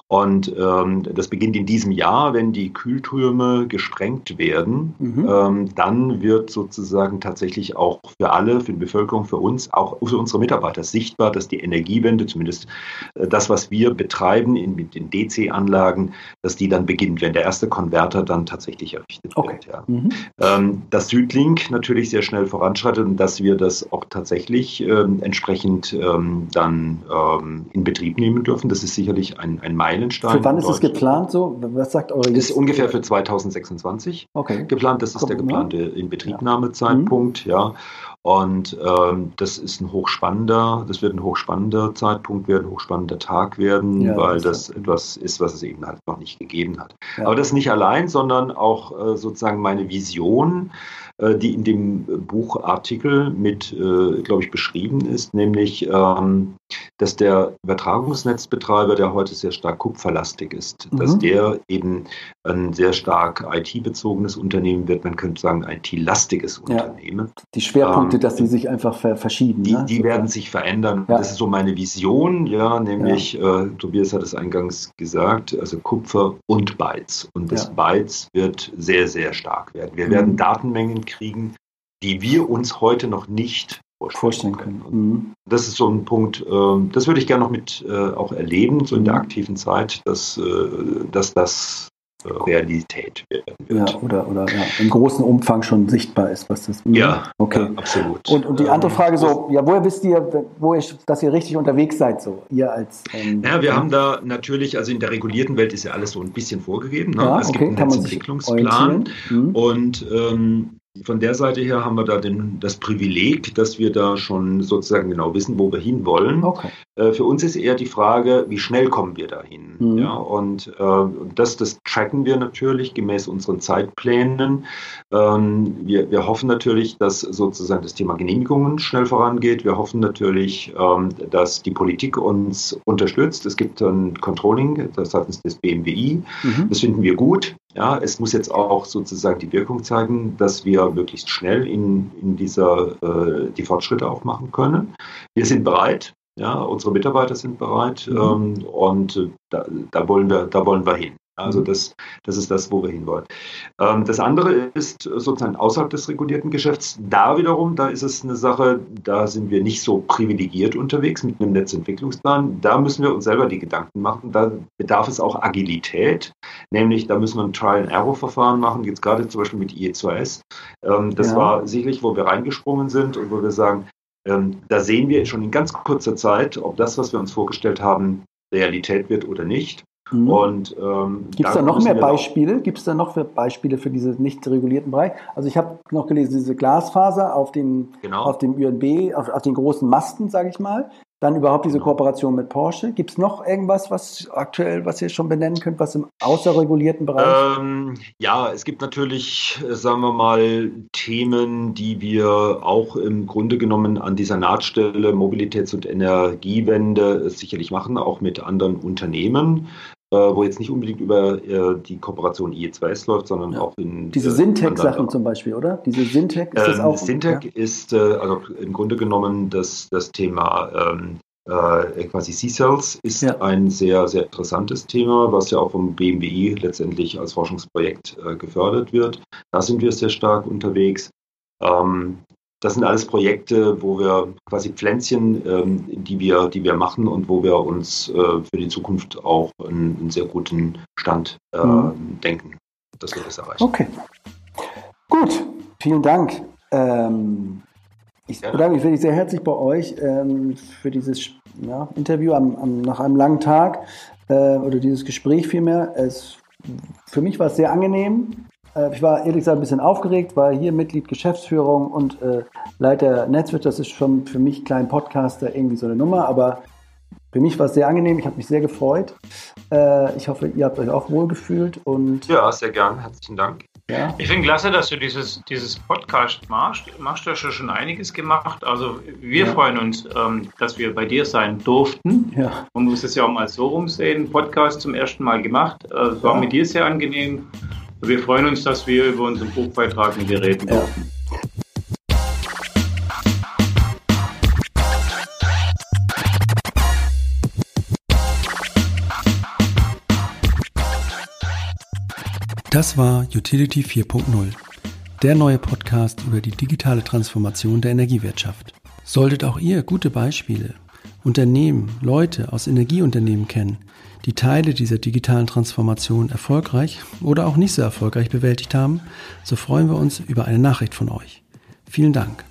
Und ähm, das beginnt in diesem Jahr, wenn die Kühltürme gesprengt werden. Mhm. Ähm, dann wird sozusagen tatsächlich auch für alle, für die Bevölkerung, für uns, auch für unsere Mitarbeiter sichtbar, dass die Energiewende, zumindest äh, das, was wir betreiben in, mit den DC-Anlagen, dass die dann beginnt, wenn der erste Konverter dann tatsächlich errichtet okay. wird. Ja. Mhm. Ähm, dass Südlink natürlich sehr schnell voranschreitet und dass wir das auch tatsächlich ähm, entsprechend ähm, dann ähm, in Betrieb nehmen dürfen, das ist sicherlich ein, ein Meilenstein. Für wann ist es geplant so? Was sagt eure Das ist ungefähr für 2026 okay. geplant. Das ist Kommt der geplante Inbetriebnahmezeitpunkt. Ja. ja. Und ähm, das ist ein hochspannender, das wird ein hochspannender Zeitpunkt werden, hochspannender Tag werden, ja, weil das, das etwas ist, was es eben halt noch nicht gegeben hat. Ja. Aber das nicht allein, sondern auch äh, sozusagen meine Vision, die in dem Buchartikel mit, äh, glaube ich, beschrieben ist, nämlich, ähm, dass der Übertragungsnetzbetreiber, der heute sehr stark kupferlastig ist, mhm. dass der eben ein sehr stark IT-bezogenes Unternehmen wird, man könnte sagen IT-lastiges Unternehmen. Ja. Die Schwerpunkte, ähm, dass sie sich einfach verschieben. Die, ne? die werden sich verändern. Ja. Das ist so meine Vision, ja, nämlich, ja. Äh, Tobias hat es eingangs gesagt, also Kupfer und Bytes. Und das Bytes wird sehr, sehr stark werden. Wir mhm. werden Datenmengen kriegen, die wir uns heute noch nicht vorstellen, können. Mhm. Das ist so ein Punkt, äh, das würde ich gerne noch mit äh, auch erleben, so in der mhm. aktiven Zeit, dass, äh, dass das äh, Realität werden wird. Ja, oder, oder ja, im großen Umfang schon sichtbar ist, was das mhm. Ja, okay. Ja, absolut. Und, und die andere ähm, Frage so, ja, woher wisst ihr, wo ihr, dass ihr richtig unterwegs seid, so ihr als ähm, Ja, wir haben da natürlich, also in der regulierten Welt ist ja alles so ein bisschen vorgegeben. Ne? Ja, es okay, gibt einen Netzentwicklungsplan mhm. und ähm, von der Seite her haben wir da den, das Privileg, dass wir da schon sozusagen genau wissen, wo wir hinwollen. Okay. Äh, für uns ist eher die Frage, wie schnell kommen wir dahin? Mhm. Ja, und äh, das, das tracken wir natürlich gemäß unseren Zeitplänen. Ähm, wir, wir hoffen natürlich, dass sozusagen das Thema Genehmigungen schnell vorangeht. Wir hoffen natürlich, ähm, dass die Politik uns unterstützt. Es gibt ein Controlling, das hat uns das BMWI. Mhm. Das finden wir gut. Ja, es muss jetzt auch sozusagen die Wirkung zeigen, dass wir möglichst schnell in, in dieser äh, die Fortschritte auch machen können. Wir sind bereit, ja, unsere Mitarbeiter sind bereit mhm. ähm, und da, da, wollen wir, da wollen wir hin. Also mhm. das, das ist das, wo wir hinwollen. Ähm, das andere ist sozusagen außerhalb des regulierten Geschäfts. Da wiederum, da ist es eine Sache, da sind wir nicht so privilegiert unterwegs mit einem Netzentwicklungsplan. Da müssen wir uns selber die Gedanken machen. Da bedarf es auch Agilität, nämlich da müssen wir ein Trial-and-Error-Verfahren machen, jetzt gerade zum Beispiel mit IE2S. Ähm, das ja. war sicherlich, wo wir reingesprungen sind und wo wir sagen, ähm, da sehen wir schon in ganz kurzer Zeit, ob das, was wir uns vorgestellt haben, Realität wird oder nicht. Mhm. Und ähm, gibt es da noch mehr Beispiele? Gibt es da noch für Beispiele für diesen nicht regulierten Bereich? Also ich habe noch gelesen, diese Glasfaser auf dem genau. auf dem UNB, auf, auf den großen Masten, sage ich mal. Dann überhaupt diese Kooperation mit Porsche. Gibt es noch irgendwas, was aktuell, was ihr schon benennen könnt, was im außerregulierten Bereich? Ähm, ja, es gibt natürlich, äh, sagen wir mal, Themen, die wir auch im Grunde genommen an dieser Nahtstelle Mobilitäts- und Energiewende sicherlich machen, auch mit anderen Unternehmen äh, wo jetzt nicht unbedingt über äh, die Kooperation IE2S läuft, sondern ja. auch in. Diese äh, Syntec-Sachen zum Beispiel, oder? Diese Syntec ist ähm, das auch. Syntec ja? ist äh, also im Grunde genommen das, das Thema ähm, äh, quasi C-Cells ist ja. ein sehr, sehr interessantes Thema, was ja auch vom BMWI letztendlich als Forschungsprojekt äh, gefördert wird. Da sind wir sehr stark unterwegs. Ähm, das sind alles Projekte, wo wir quasi Pflänzchen, ähm, die, wir, die wir machen und wo wir uns äh, für die Zukunft auch einen, einen sehr guten Stand äh, mhm. denken, dass wir das erreichen. Okay. Gut, vielen Dank. Ähm, ich ja. bedanke mich wirklich sehr herzlich bei euch ähm, für dieses ja, Interview am, am, nach einem langen Tag äh, oder dieses Gespräch vielmehr. Es, für mich war es sehr angenehm. Äh, ich war ehrlich gesagt ein bisschen aufgeregt, war hier Mitglied Geschäftsführung und äh, Leiter Netzwerk. Das ist schon für mich kleinen Podcaster irgendwie so eine Nummer, aber für mich war es sehr angenehm. Ich habe mich sehr gefreut. Äh, ich hoffe, ihr habt euch auch wohl gefühlt und ja, sehr gern. Herzlichen Dank. Ja. Ich finde klasse, dass du dieses, dieses Podcast machst. Machst du schon einiges gemacht. Also wir ja. freuen uns, ähm, dass wir bei dir sein durften. Ja. Man muss es ja auch mal so rumsehen. Podcast zum ersten Mal gemacht. Äh, es war mit dir sehr angenehm. Wir freuen uns, dass wir über unseren Buchbeitrag mit dir reden dürfen. Das war Utility 4.0, der neue Podcast über die digitale Transformation der Energiewirtschaft. Solltet auch ihr gute Beispiele, Unternehmen, Leute aus Energieunternehmen kennen, die Teile dieser digitalen Transformation erfolgreich oder auch nicht so erfolgreich bewältigt haben, so freuen wir uns über eine Nachricht von euch. Vielen Dank.